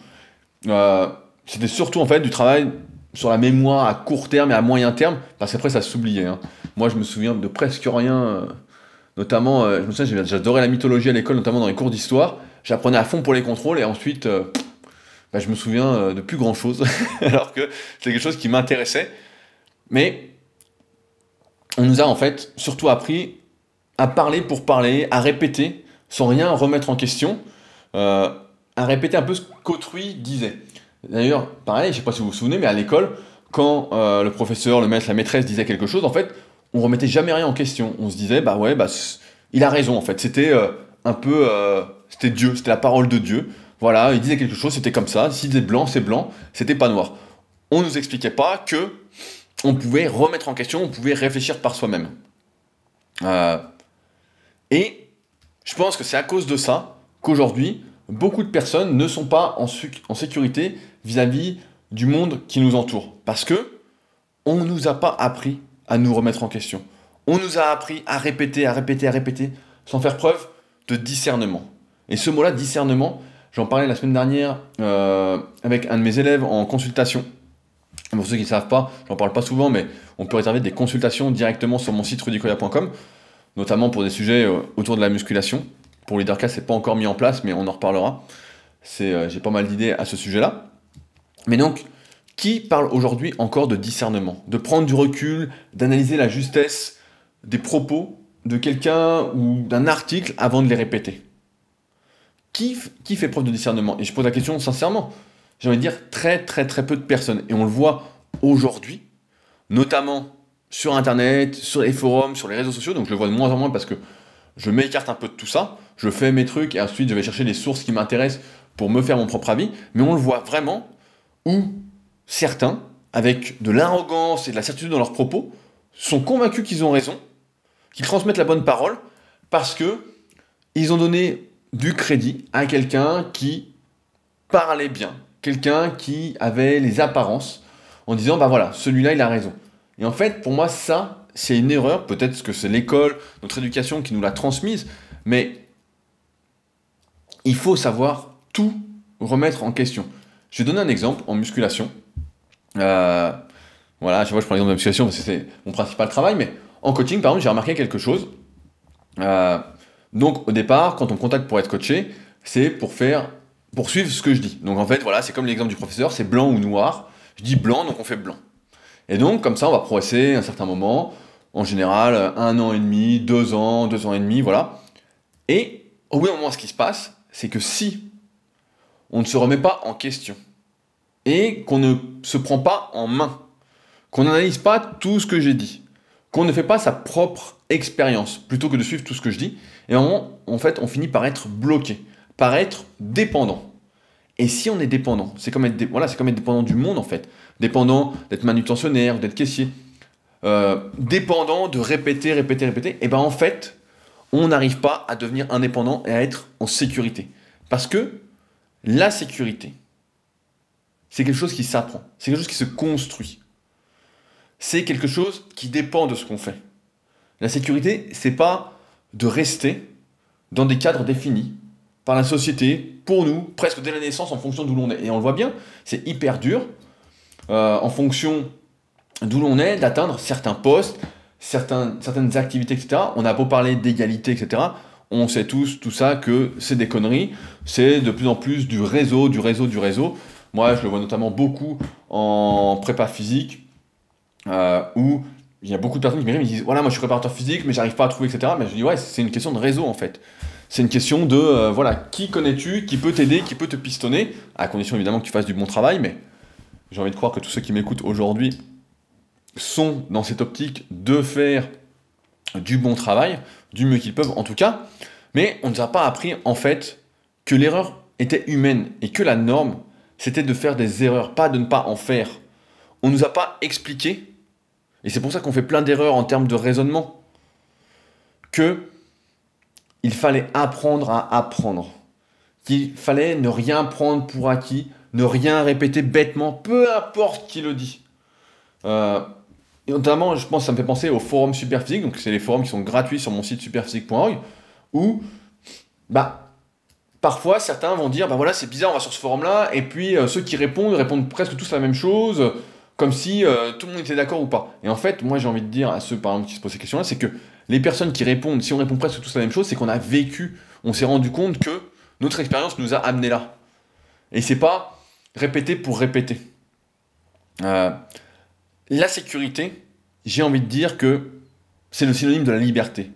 Euh, c'était surtout en fait du travail sur la mémoire à court terme et à moyen terme, parce qu'après ça s'oubliait. Hein. Moi je me souviens de presque rien, euh, notamment, euh, je me souviens, j'adorais la mythologie à l'école, notamment dans les cours d'histoire. J'apprenais à fond pour les contrôles et ensuite euh, bah, je me souviens de plus grand chose, [LAUGHS] alors que c'est quelque chose qui m'intéressait. Mais on nous a en fait surtout appris à parler pour parler, à répéter sans rien remettre en question, à répéter un peu ce qu'autrui disait. D'ailleurs, pareil, je ne sais pas si vous vous souvenez, mais à l'école, quand euh, le professeur, le maître, la maîtresse disait quelque chose, en fait, on remettait jamais rien en question. On se disait, bah ouais, bah, il a raison, en fait. C'était euh, un peu. Euh, c'était Dieu, c'était la parole de Dieu. Voilà, il disait quelque chose, c'était comme ça. S'il disait blanc, c'est blanc, c'était pas noir. On ne nous expliquait pas que on pouvait remettre en question, on pouvait réfléchir par soi-même. et je pense que c'est à cause de ça qu'aujourd'hui, beaucoup de personnes ne sont pas en, en sécurité vis-à-vis du monde qui nous entoure. Parce que on ne nous a pas appris à nous remettre en question. On nous a appris à répéter, à répéter, à répéter, sans faire preuve de discernement. Et ce mot-là, discernement, j'en parlais la semaine dernière euh, avec un de mes élèves en consultation. Pour ceux qui ne savent pas, j'en parle pas souvent, mais on peut réserver des consultations directement sur mon site rudicoya.com, notamment pour des sujets euh, autour de la musculation. Pour LeaderCast, c'est pas encore mis en place, mais on en reparlera. Euh, j'ai pas mal d'idées à ce sujet-là. Mais donc, qui parle aujourd'hui encore de discernement De prendre du recul, d'analyser la justesse des propos de quelqu'un ou d'un article avant de les répéter qui, qui fait preuve de discernement? Et je pose la question sincèrement. J'ai envie de dire très très très peu de personnes. Et on le voit aujourd'hui, notamment sur Internet, sur les forums, sur les réseaux sociaux. Donc je le vois de moins en moins parce que je m'écarte un peu de tout ça, je fais mes trucs et ensuite je vais chercher les sources qui m'intéressent pour me faire mon propre avis, mais on le voit vraiment où certains, avec de l'arrogance et de la certitude dans leurs propos, sont convaincus qu'ils ont raison, qu'ils transmettent la bonne parole, parce que ils ont donné du crédit à quelqu'un qui parlait bien, quelqu'un qui avait les apparences, en disant bah voilà, celui-là il a raison. Et en fait, pour moi, ça, c'est une erreur. Peut-être que c'est l'école, notre éducation qui nous l'a transmise, mais il faut savoir tout remettre en question. Je vais donner un exemple en musculation. Euh, voilà, je vois, je prends l'exemple de la musculation parce que c'est mon principal travail, mais en coaching, par exemple, j'ai remarqué quelque chose. Euh, donc, au départ, quand on me contacte pour être coaché, c'est pour faire, pour suivre ce que je dis. Donc, en fait, voilà, c'est comme l'exemple du professeur, c'est blanc ou noir. Je dis blanc, donc on fait blanc. Et donc, comme ça, on va progresser un certain moment, en général, un an et demi, deux ans, deux ans et demi, voilà. Et au bout d'un moment, ce qui se passe, c'est que si on ne se remet pas en question et qu'on ne se prend pas en main, qu'on n'analyse pas tout ce que j'ai dit, qu'on ne fait pas sa propre expérience plutôt que de suivre tout ce que je dis, et en fait, on finit par être bloqué, par être dépendant. Et si on est dépendant, c'est comme être, voilà, comme être dépendant du monde en fait, dépendant d'être manutentionnaire, d'être caissier, euh, dépendant de répéter, répéter, répéter. Et ben en fait, on n'arrive pas à devenir indépendant et à être en sécurité, parce que la sécurité, c'est quelque chose qui s'apprend, c'est quelque chose qui se construit. C'est quelque chose qui dépend de ce qu'on fait. La sécurité, c'est pas de rester dans des cadres définis par la société, pour nous, presque dès la naissance, en fonction d'où l'on est. Et on le voit bien, c'est hyper dur, euh, en fonction d'où l'on est, d'atteindre certains postes, certaines activités, etc. On a beau parler d'égalité, etc on sait tous tout ça que c'est des conneries, c'est de plus en plus du réseau, du réseau, du réseau. Moi, je le vois notamment beaucoup en prépa physique, euh, où il y a beaucoup de personnes qui me disent voilà, moi je suis préparateur physique, mais j'arrive pas à trouver, etc. Mais je dis ouais, c'est une question de réseau en fait. C'est une question de euh, voilà, qui connais-tu, qui peut t'aider, qui peut te pistonner, à condition évidemment que tu fasses du bon travail, mais j'ai envie de croire que tous ceux qui m'écoutent aujourd'hui sont dans cette optique de faire du bon travail, du mieux qu'ils peuvent en tout cas, mais on ne nous a pas appris en fait que l'erreur était humaine et que la norme c'était de faire des erreurs, pas de ne pas en faire. On ne nous a pas expliqué, et c'est pour ça qu'on fait plein d'erreurs en termes de raisonnement, que il fallait apprendre à apprendre, qu'il fallait ne rien prendre pour acquis, ne rien répéter bêtement, peu importe qui le dit. Euh, et notamment, je pense ça me fait penser au forum Superphysique, donc c'est les forums qui sont gratuits sur mon site superphysique.org, où, bah, parfois certains vont dire, bah voilà, c'est bizarre, on va sur ce forum-là, et puis euh, ceux qui répondent répondent presque tous la même chose, comme si euh, tout le monde était d'accord ou pas. Et en fait, moi j'ai envie de dire à ceux par exemple qui se posent ces questions-là, c'est que les personnes qui répondent, si on répond presque tous la même chose, c'est qu'on a vécu, on s'est rendu compte que notre expérience nous a amené là. Et c'est pas répéter pour répéter. Euh, la sécurité, j'ai envie de dire que c'est le synonyme de la liberté.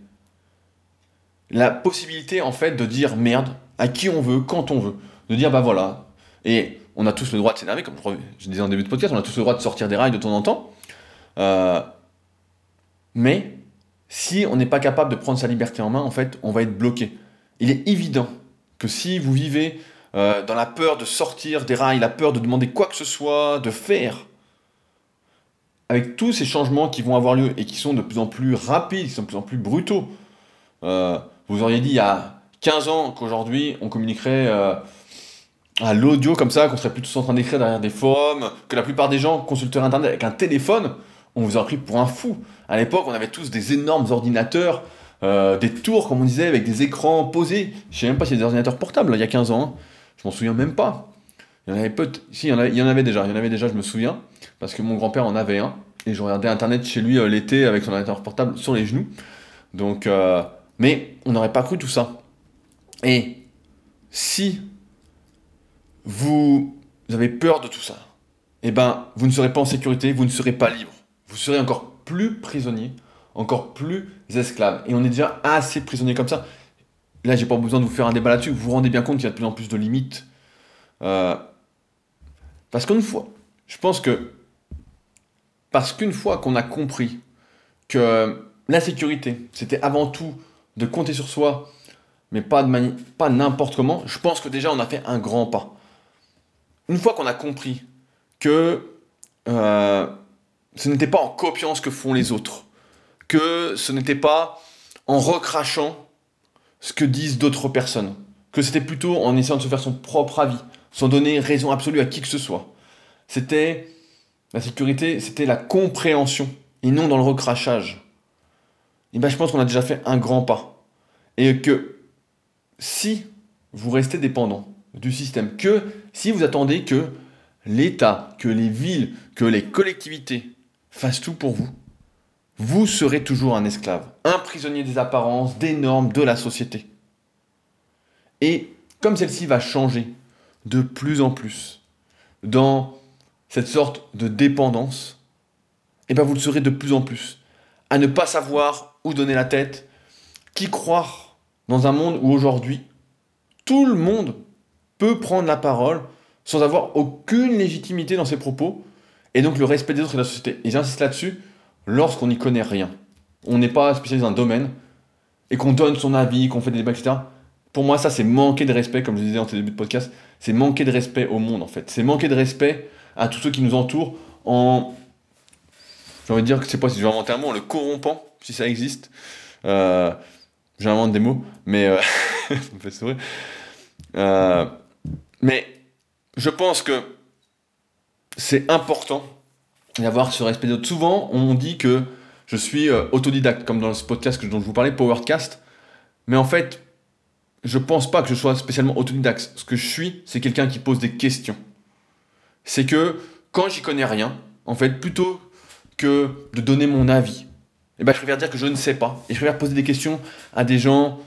La possibilité, en fait, de dire merde à qui on veut, quand on veut. De dire, bah voilà. Et on a tous le droit de s'énerver, comme je disais en début de podcast, on a tous le droit de sortir des rails de temps en temps. Euh, mais si on n'est pas capable de prendre sa liberté en main, en fait, on va être bloqué. Il est évident que si vous vivez euh, dans la peur de sortir des rails, la peur de demander quoi que ce soit, de faire, avec tous ces changements qui vont avoir lieu et qui sont de plus en plus rapides, qui sont de plus en plus brutaux, euh, vous auriez dit il y a 15 ans qu'aujourd'hui on communiquerait euh, à l'audio comme ça, qu'on serait plus tous en train d'écrire derrière des forums, que la plupart des gens consulteraient Internet avec un téléphone, on vous aurait pris pour un fou. À l'époque, on avait tous des énormes ordinateurs, euh, des tours, comme on disait, avec des écrans posés. Je sais même pas s'il y a des ordinateurs portables il y a 15 ans. Hein. Je m'en souviens même pas. Il y en avait peu. Si, il y, en avait, déjà. Il y en avait déjà, je me souviens parce que mon grand-père en avait un, et je regardais Internet chez lui euh, l'été avec son ordinateur portable sur les genoux. Donc, mais on n'aurait pas cru tout ça. Et si vous avez peur de tout ça, eh ben, vous ne serez pas en sécurité, vous ne serez pas libre. Vous serez encore plus prisonnier, encore plus esclave. Et on est déjà assez prisonnier comme ça. Là, j'ai pas besoin de vous faire un débat là-dessus. Vous vous rendez bien compte qu'il y a de plus en plus de limites. Euh, parce qu'une fois, je pense que parce qu'une fois qu'on a compris que la sécurité, c'était avant tout de compter sur soi, mais pas, de pas n'importe comment, je pense que déjà on a fait un grand pas. Une fois qu'on a compris que euh, ce n'était pas en copiant ce que font les autres, que ce n'était pas en recrachant ce que disent d'autres personnes, que c'était plutôt en essayant de se faire son propre avis, sans donner raison absolue à qui que ce soit. C'était la sécurité, c'était la compréhension et non dans le recrachage. Et ben je pense qu'on a déjà fait un grand pas. Et que si vous restez dépendant du système, que si vous attendez que l'État, que les villes, que les collectivités fassent tout pour vous, vous serez toujours un esclave, un prisonnier des apparences, des normes, de la société. Et comme celle-ci va changer de plus en plus dans cette sorte de dépendance, eh bien vous le serez de plus en plus. À ne pas savoir où donner la tête, qui croire dans un monde où aujourd'hui, tout le monde peut prendre la parole sans avoir aucune légitimité dans ses propos, et donc le respect des autres et de la société. Et j'insiste là-dessus, lorsqu'on n'y connaît rien, on n'est pas spécialisé dans un domaine, et qu'on donne son avis, qu'on fait des débats, etc. Pour moi, ça, c'est manquer de respect, comme je disais en début de podcast, c'est manquer de respect au monde, en fait. C'est manquer de respect à tous ceux qui nous entourent en. J'ai envie de dire que sais pas si je vais inventer un mot, en le corrompant, si ça existe. Euh, J'invente des mots, mais euh, [LAUGHS] ça me fait sourire. Euh, mais je pense que c'est important d'avoir ce respect d'autres. Souvent, on dit que je suis euh, autodidacte, comme dans ce podcast dont je vous parlais, Powercast. Mais en fait, je pense pas que je sois spécialement autodidacte. Ce que je suis, c'est quelqu'un qui pose des questions. C'est que quand j'y connais rien, en fait, plutôt que de donner mon avis, eh ben, je préfère dire que je ne sais pas. Et je préfère poser des questions à des gens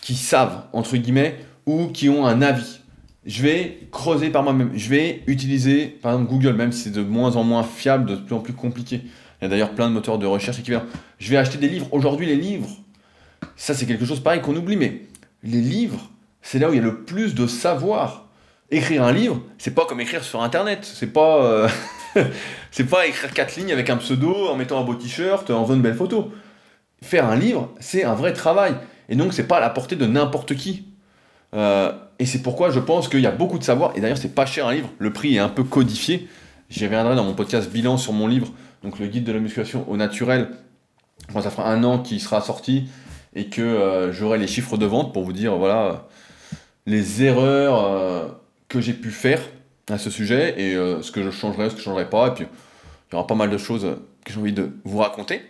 qui savent, entre guillemets, ou qui ont un avis je vais creuser par moi-même. Je vais utiliser, par exemple, Google, même si c'est de moins en moins fiable, de plus en plus compliqué. Il y a d'ailleurs plein de moteurs de recherche équivalents. Je vais acheter des livres. Aujourd'hui, les livres, ça c'est quelque chose pareil qu'on oublie, mais les livres, c'est là où il y a le plus de savoir. Écrire un livre, c'est pas comme écrire sur Internet. C'est pas, euh, [LAUGHS] c'est pas écrire quatre lignes avec un pseudo, en mettant un beau t-shirt, en faisant une belle photo. Faire un livre, c'est un vrai travail. Et donc, c'est pas à la portée de n'importe qui. Euh, et c'est pourquoi je pense qu'il y a beaucoup de savoir. Et d'ailleurs, c'est pas cher un livre. Le prix est un peu codifié. J'y reviendrai dans mon podcast bilan sur mon livre, donc le guide de la musculation au naturel. Ça fera un an qu'il sera sorti et que euh, j'aurai les chiffres de vente pour vous dire voilà les erreurs euh, que j'ai pu faire à ce sujet et ce que je changerai, ce que je changerai pas. Et puis il y aura pas mal de choses que j'ai envie de vous raconter.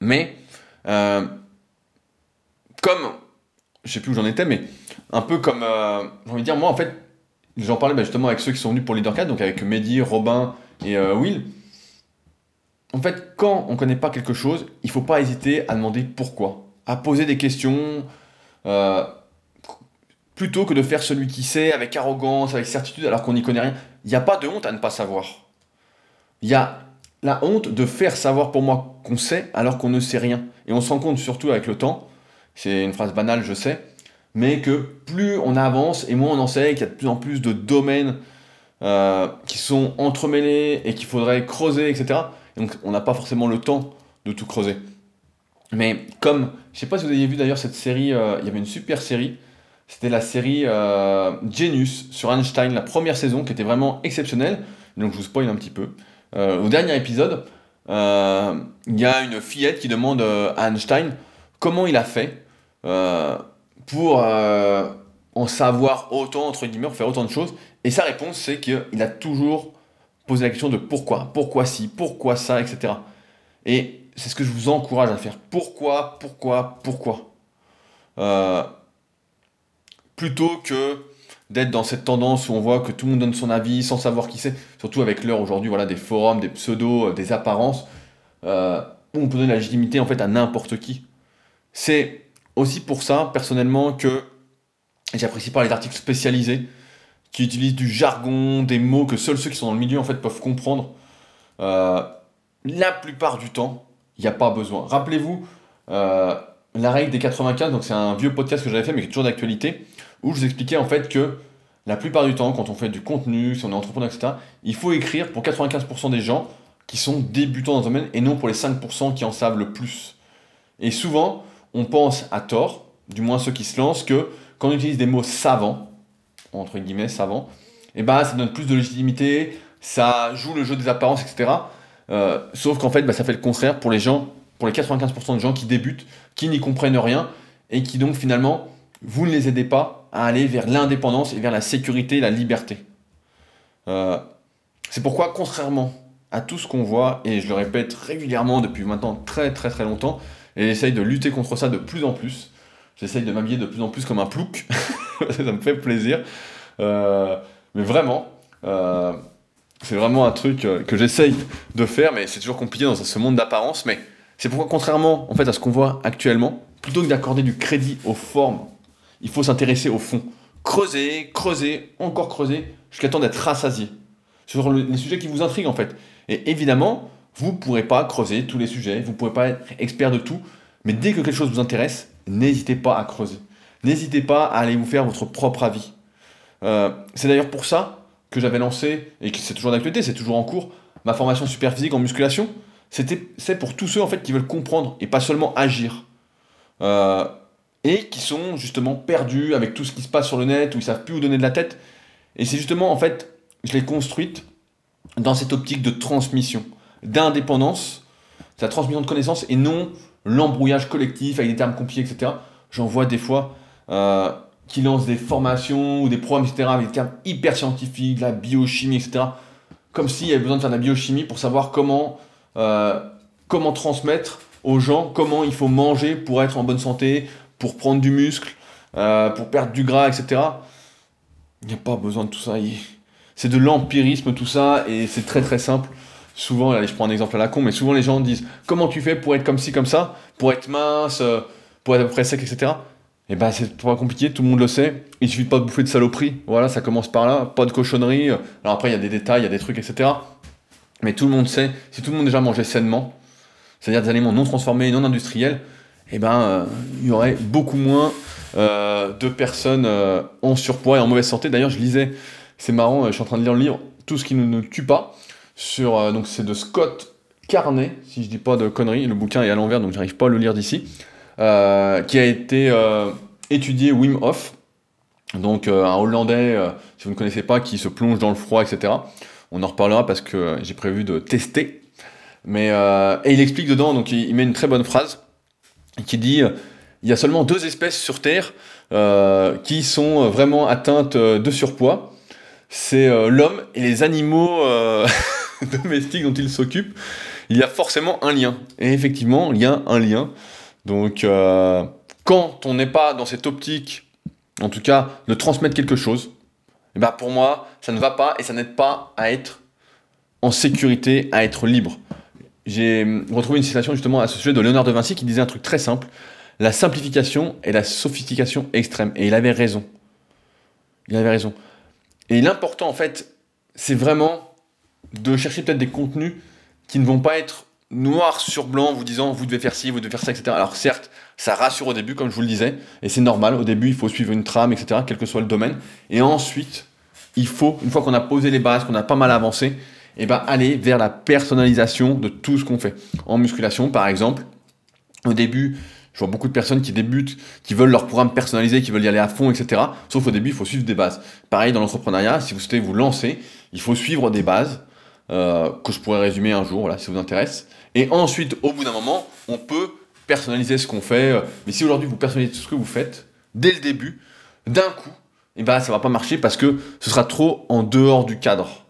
Mais comme je sais plus où j'en étais, mais un peu comme, euh, j'ai envie de dire, moi en fait, j'en parlais bah, justement avec ceux qui sont venus pour Leader 4, donc avec Mehdi, Robin et euh, Will. En fait, quand on connaît pas quelque chose, il faut pas hésiter à demander pourquoi, à poser des questions, euh, plutôt que de faire celui qui sait avec arrogance, avec certitude, alors qu'on n'y connaît rien. Il n'y a pas de honte à ne pas savoir. Il y a la honte de faire savoir pour moi qu'on sait alors qu'on ne sait rien. Et on se rend compte surtout avec le temps c'est une phrase banale, je sais, mais que plus on avance et moins on en sait, qu'il y a de plus en plus de domaines euh, qui sont entremêlés et qu'il faudrait creuser, etc. donc on n'a pas forcément le temps de tout creuser. Mais comme, je sais pas si vous avez vu d'ailleurs cette série, euh, il y avait une super série, c'était la série euh, Genius sur Einstein, la première saison qui était vraiment exceptionnelle, donc je vous spoil un petit peu. au dernier épisode, il y a une fillette qui demande à Einstein comment il a fait euh, pour euh, en savoir autant, entre guillemets, faire autant de choses. Et sa réponse, c'est qu'il a toujours posé la question de pourquoi, pourquoi si, pourquoi ça, etc. Et c'est ce que je vous encourage à faire. Pourquoi, pourquoi, pourquoi? Euh, Plutôt que d'être dans cette tendance où on voit que tout le monde donne son avis sans savoir qui c'est, surtout avec l'heure aujourd'hui voilà, des forums, des pseudos, des apparences, où on peut donner la légitimité en fait à n'importe qui. C'est aussi pour ça, personnellement, que j'apprécie pas les articles spécialisés qui utilisent du jargon, des mots que seuls ceux qui sont dans le milieu en fait peuvent comprendre. Euh, la plupart du temps, il n'y a pas besoin. Rappelez-vous euh, la règle des 95, donc c'est un vieux podcast que j'avais fait mais qui est toujours d'actualité, où je vous expliquais en fait que la plupart du temps, quand on fait du contenu, si on est entrepreneur, etc., il faut écrire pour 95% des gens qui sont débutants dans un domaine et non pour les 5% qui en savent le plus. Et souvent, on pense à tort, du moins ceux qui se lancent, que quand on utilise des mots savants, entre guillemets savants, et eh ben, ça donne plus de légitimité, ça joue le jeu des apparences, etc. Euh, sauf qu'en fait, bah, ça fait le contraire pour les gens, pour les 95% de gens qui débutent, qui n'y comprennent rien, et qui donc finalement, vous ne les aidez pas à aller vers l'indépendance et vers la sécurité, la liberté. Euh, c'est pourquoi, contrairement à tout ce qu'on voit, et je le répète régulièrement depuis maintenant très très très longtemps, et j'essaye de lutter contre ça de plus en plus, j'essaye de m'habiller de plus en plus comme un plouc, [LAUGHS] ça me fait plaisir, euh, mais vraiment, euh, c'est vraiment un truc que j'essaye de faire, mais c'est toujours compliqué dans ce monde d'apparence, mais c'est pourquoi, contrairement à ce qu'on voit actuellement, plutôt que d'accorder du crédit aux formes, il faut s'intéresser au fond. Creuser, creuser, encore creuser, jusqu'à temps d'être rassasié sur les sujets qui vous intriguent en fait. Et évidemment, vous ne pourrez pas creuser tous les sujets, vous ne pourrez pas être expert de tout, mais dès que quelque chose vous intéresse, n'hésitez pas à creuser. N'hésitez pas à aller vous faire votre propre avis. Euh, c'est d'ailleurs pour ça que j'avais lancé, et que c'est toujours d'actualité, c'est toujours en cours, ma formation super physique en musculation. C'est pour tous ceux en fait qui veulent comprendre et pas seulement agir. Euh, et qui sont justement perdus avec tout ce qui se passe sur le net, où ils savent plus où donner de la tête. Et c'est justement en fait je l'ai construite dans cette optique de transmission, d'indépendance, la transmission de connaissances et non l'embrouillage collectif avec des termes compliqués, etc. J'en vois des fois euh, qui lancent des formations ou des programmes, etc., avec des termes hyper scientifiques, de la biochimie, etc. Comme s'il y avait besoin de faire de la biochimie pour savoir comment, euh, comment transmettre aux gens comment il faut manger pour être en bonne santé, pour prendre du muscle, euh, pour perdre du gras, etc. Il n'y a pas besoin de tout ça c'est de l'empirisme tout ça, et c'est très très simple. Souvent, allez, je prends un exemple à la con, mais souvent les gens disent comment tu fais pour être comme ci, comme ça, pour être mince, euh, pour être à peu près sec, etc. Et eh ben c'est pas compliqué, tout le monde le sait. Il suffit pas de bouffer de saloperie. Voilà, ça commence par là, pas de cochonnerie. Alors après, il y a des détails, il y a des trucs, etc. Mais tout le monde sait, si tout le monde déjà mangeait sainement, c'est-à-dire des aliments non transformés, non industriels, eh ben euh, il y aurait beaucoup moins euh, de personnes en surpoids et en mauvaise santé. D'ailleurs, je lisais c'est marrant, euh, je suis en train de lire le livre Tout ce qui ne nous tue pas. Sur, euh, donc c'est de Scott Carney, si je dis pas de conneries. Le bouquin est à l'envers, donc j'arrive pas à le lire d'ici. Euh, qui a été étudié Wim Hof, donc un Hollandais, si vous ne connaissez pas, qui se plonge dans le froid, etc. On en reparlera parce que j'ai prévu de tester. Mais, et il explique dedans, donc il, met une très bonne phrase, qui dit il y a seulement deux espèces sur Terre qui sont vraiment atteintes de surpoids c'est euh, l'homme et les animaux euh, [LAUGHS] domestiques dont il s'occupe. Il y a forcément un lien. Et effectivement, il y a un lien. Donc, euh, quand on n'est pas dans cette optique, en tout cas, de transmettre quelque chose, eh ben pour moi, ça ne va pas et ça n'aide pas à être en sécurité, à être libre. J'ai retrouvé une citation justement à ce sujet de Léonard de Vinci qui disait un truc très simple la simplification et la sophistication extrême. Et il avait raison. Il avait raison. Et l'important, en fait, c'est vraiment de chercher peut-être des contenus qui ne vont pas être noir sur blanc, vous disant vous devez faire ci, vous devez faire ça, etc. Alors certes, ça rassure au début, comme je vous le disais, et c'est normal, au début, il faut suivre une trame, etc., quel que soit le domaine. Et ensuite, il faut, une fois qu'on a posé les bases, qu'on a pas mal avancé, et eh ben, aller vers la personnalisation de tout ce qu'on fait. En musculation, par exemple, au début, je vois beaucoup de personnes qui débutent, qui veulent leur programme personnalisé, qui veulent y aller à fond, etc. Sauf au début, il faut suivre des bases. Pareil dans l'entrepreneuriat, si vous souhaitez vous lancer, il faut suivre des bases euh, que je pourrais résumer un jour, voilà, si ça vous intéresse. Et ensuite, au bout d'un moment, on peut personnaliser ce qu'on fait. Mais si aujourd'hui vous personnalisez tout ce que vous faites, dès le début, d'un coup, et eh ben, ça va pas marcher parce que ce sera trop en dehors du cadre.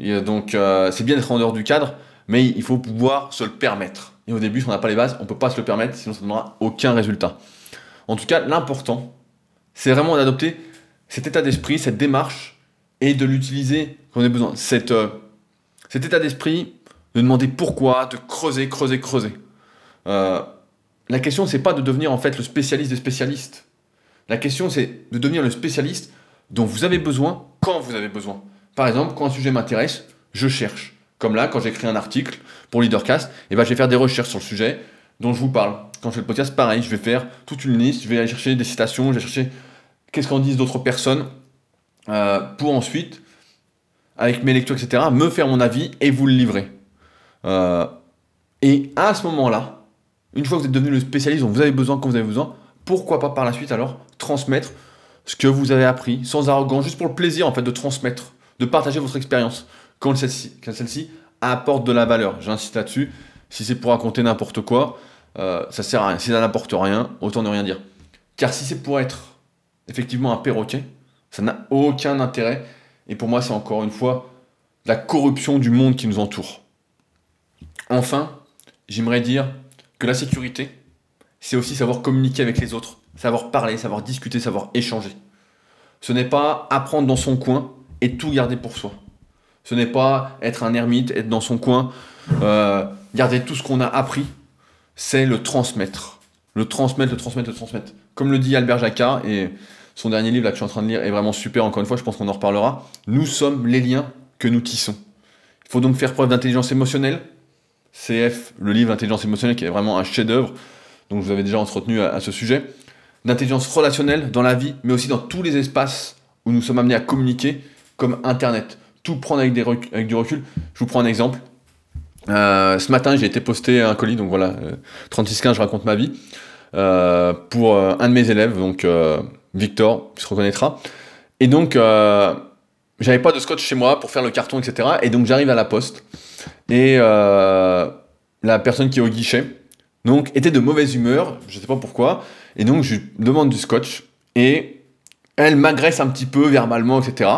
Et donc, euh, c'est bien d'être en dehors du cadre, mais il faut pouvoir se le permettre. Et au début, si on n'a pas les bases, on ne peut pas se le permettre, sinon ça ne donnera aucun résultat. En tout cas, l'important, c'est vraiment d'adopter cet état d'esprit, cette démarche, et de l'utiliser quand on a besoin. Cette, euh, cet état d'esprit, de demander pourquoi, de creuser, creuser, creuser. Euh, la question, c'est pas de devenir en fait le spécialiste des spécialistes. La question, c'est de devenir le spécialiste dont vous avez besoin quand vous avez besoin. Par exemple, quand un sujet m'intéresse, je cherche. Comme là, quand j'écris un article pour Leadercast, eh ben, je vais faire des recherches sur le sujet dont je vous parle. Quand je fais le podcast, pareil, je vais faire toute une liste, je vais aller chercher des citations, je vais chercher qu'est-ce qu'en disent d'autres personnes, euh, pour ensuite, avec mes lectures, etc., me faire mon avis et vous le livrer. Euh, et à ce moment-là, Une fois que vous êtes devenu le spécialiste dont vous avez besoin quand vous avez besoin, pourquoi pas par la suite alors transmettre ce que vous avez appris sans arrogance, juste pour le plaisir en fait de transmettre, de partager votre expérience quand celle-ci apporte de la valeur. J'insiste là-dessus. Si c'est pour raconter n'importe quoi, euh, ça sert à rien. Si ça n'apporte rien, autant ne rien dire. Car si c'est pour être effectivement un perroquet, ça n'a aucun intérêt. Et pour moi, c'est encore une fois la corruption du monde qui nous entoure. Enfin, j'aimerais dire que la sécurité, c'est aussi savoir communiquer avec les autres, savoir parler, savoir discuter, savoir échanger. Ce n'est pas apprendre dans son coin et tout garder pour soi. Ce n'est pas être un ermite, être dans son coin, euh, garder tout ce qu'on a appris. C'est le transmettre. Le transmettre, le transmettre, le transmettre. Comme le dit Albert Jacquard, et son dernier livre que je suis en train de lire est vraiment super, encore une fois, je pense qu'on en reparlera. Nous sommes les liens que nous tissons. Il faut donc faire preuve d'intelligence émotionnelle. CF, le livre Intelligence émotionnelle, qui est vraiment un chef-d'œuvre, dont je vous avais déjà entretenu à, ce sujet. D'intelligence relationnelle dans la vie, mais aussi dans tous les espaces où nous sommes amenés à communiquer, comme Internet. Tout prendre avec, des avec du recul. Je vous prends un exemple. Euh, ce matin, j'ai été posté un colis, donc voilà, 3615, euh, je raconte ma vie, euh, pour un de mes élèves, donc Victor, qui se reconnaîtra. Et donc, j'avais pas de scotch chez moi pour faire le carton, etc. Et donc, j'arrive à la poste. Et la personne qui est au guichet, donc, était de mauvaise humeur, je sais pas pourquoi. Et donc, je lui demande du scotch. Et elle m'agresse un petit peu verbalement, etc.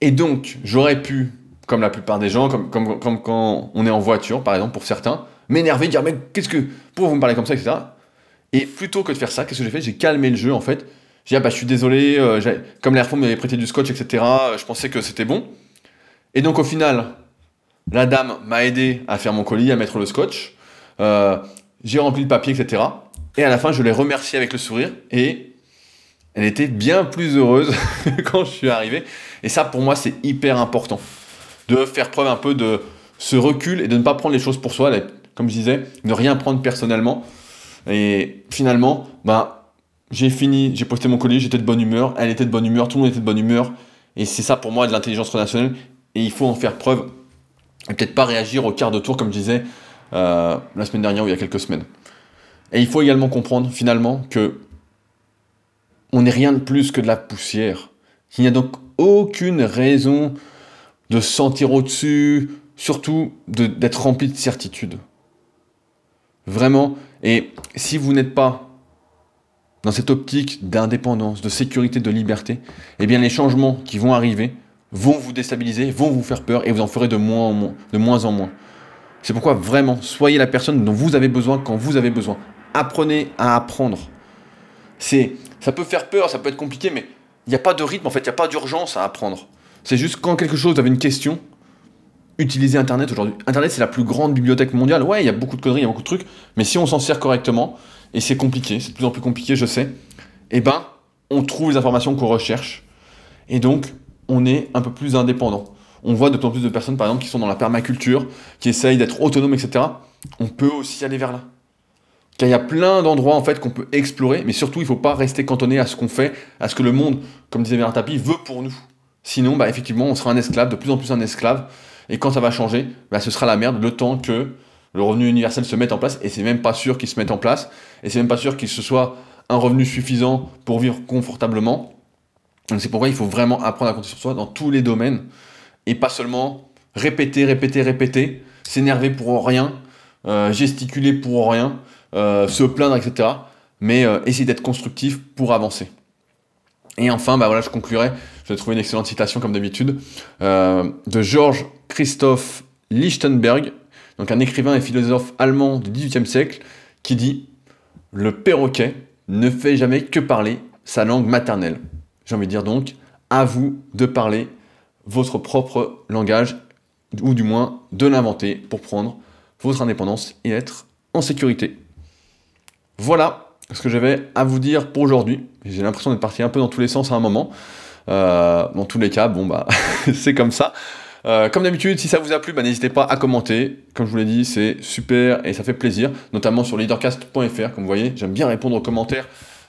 Et donc, j'aurais pu comme la plupart des gens, comme, comme, comme, quand on est en voiture, par exemple, pour certains, m'énerver, dire mais qu'est-ce que. Pourquoi vous me parlez comme ça, etc. Et plutôt que de faire ça, qu'est-ce que j'ai fait? J'ai calmé le jeu en fait. J'ai dit ah bah je suis désolé, euh, comme l'air m'avait prêté du scotch, etc. Je pensais que c'était bon. Et donc au final, la dame m'a aidé à faire mon colis, à mettre le scotch. Euh, j'ai rempli le papier, etc. Et à la fin, je l'ai remercié avec le sourire et elle était bien plus heureuse [LAUGHS] quand je suis arrivé. Et ça, pour moi, c'est hyper important de faire preuve un peu de ce recul et de ne pas prendre les choses pour soi, comme je disais, ne rien prendre personnellement. Et finalement, bah, j'ai fini, j'ai posté mon colis, j'étais de bonne humeur, elle était de bonne humeur, tout le monde était de bonne humeur. Et c'est ça pour moi de l'intelligence relationnelle. Et il faut en faire preuve. Peut-être pas réagir au quart de tour, comme je disais euh, la semaine dernière ou il y a quelques semaines. Et il faut également comprendre finalement que on n'est rien de plus que de la poussière. Il n'y a donc aucune raison de se sentir au-dessus, surtout d'être rempli de certitude. Vraiment. Et si vous n'êtes pas dans cette optique d'indépendance, de sécurité, de liberté, eh bien les changements qui vont arriver vont vous déstabiliser, vont vous faire peur et vous en ferez de moins en moins. C'est pourquoi vraiment, soyez la personne dont vous avez besoin quand vous avez besoin. Apprenez à apprendre. C'est, ça peut faire peur, ça peut être compliqué, mais il n'y a pas de rythme, en fait, il n'y a pas d'urgence à apprendre. C'est juste quand quelque chose, vous avez une question, utilisez Internet aujourd'hui. Internet, c'est la plus grande bibliothèque mondiale. Ouais, il y a beaucoup de conneries, il y a beaucoup de trucs, mais si on s'en sert correctement, et c'est compliqué, c'est de plus en plus compliqué, je sais, eh ben, on trouve les informations qu'on recherche, et donc, on est un peu plus indépendant. On voit en plus de personnes, par exemple, qui sont dans la permaculture, qui essayent d'être autonomes, etc. On peut aussi aller vers là. Car il y a plein d'endroits en fait qu'on peut explorer, mais surtout il ne faut pas rester cantonné à ce qu'on fait, à ce que le monde, comme disait Bernard Tapie, veut pour nous. Sinon, bah, effectivement, on sera un esclave, de plus en plus un esclave. Et quand ça va changer, bah, ce sera la merde le temps que le revenu universel se mette en place. Et c'est même pas sûr qu'il se mette en place. Et c'est même pas sûr qu'il se soit un revenu suffisant pour vivre confortablement. C'est pourquoi il faut vraiment apprendre à compter sur soi dans tous les domaines. Et pas seulement répéter, répéter, répéter, s'énerver pour rien, euh, gesticuler pour rien, euh, se plaindre, etc. Mais euh, essayer d'être constructif pour avancer. Et enfin, bah voilà, je conclurai. Je vais trouver une excellente citation comme d'habitude de Georges Christoph Lichtenberg, donc un écrivain et philosophe allemand du XVIIIe siècle, qui dit Le perroquet ne fait jamais que parler sa langue maternelle. J'ai envie de dire donc, à vous de parler votre propre langage, ou du moins de l'inventer pour prendre votre indépendance et être en sécurité. Voilà ce que j'avais à vous dire pour aujourd'hui. J'ai l'impression d'être parti un peu dans tous les sens à un moment. Euh, dans tous les cas, bon bah [LAUGHS] c'est comme ça. Euh, comme d'habitude, si ça vous a plu, bah, n'hésitez pas à commenter. Comme je vous l'ai dit, c'est super et ça fait plaisir, notamment sur leadercast.fr. Comme vous voyez, j'aime bien répondre aux commentaires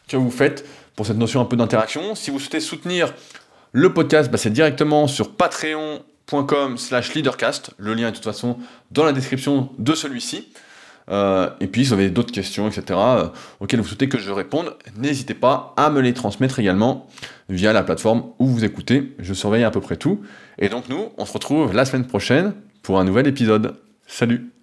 que vous faites pour cette notion un peu d'interaction. Si vous souhaitez soutenir le podcast, bah, c'est directement sur patreon.com slash leadercast. Le lien est de toute façon dans la description de celui-ci. et puis, si vous avez d'autres questions, etc., auxquelles vous souhaitez que je réponde, n'hésitez pas à me les transmettre également via la plateforme où vous écoutez. Je surveille à peu près tout. Et donc, nous, on se retrouve la semaine prochaine pour un nouvel épisode. Salut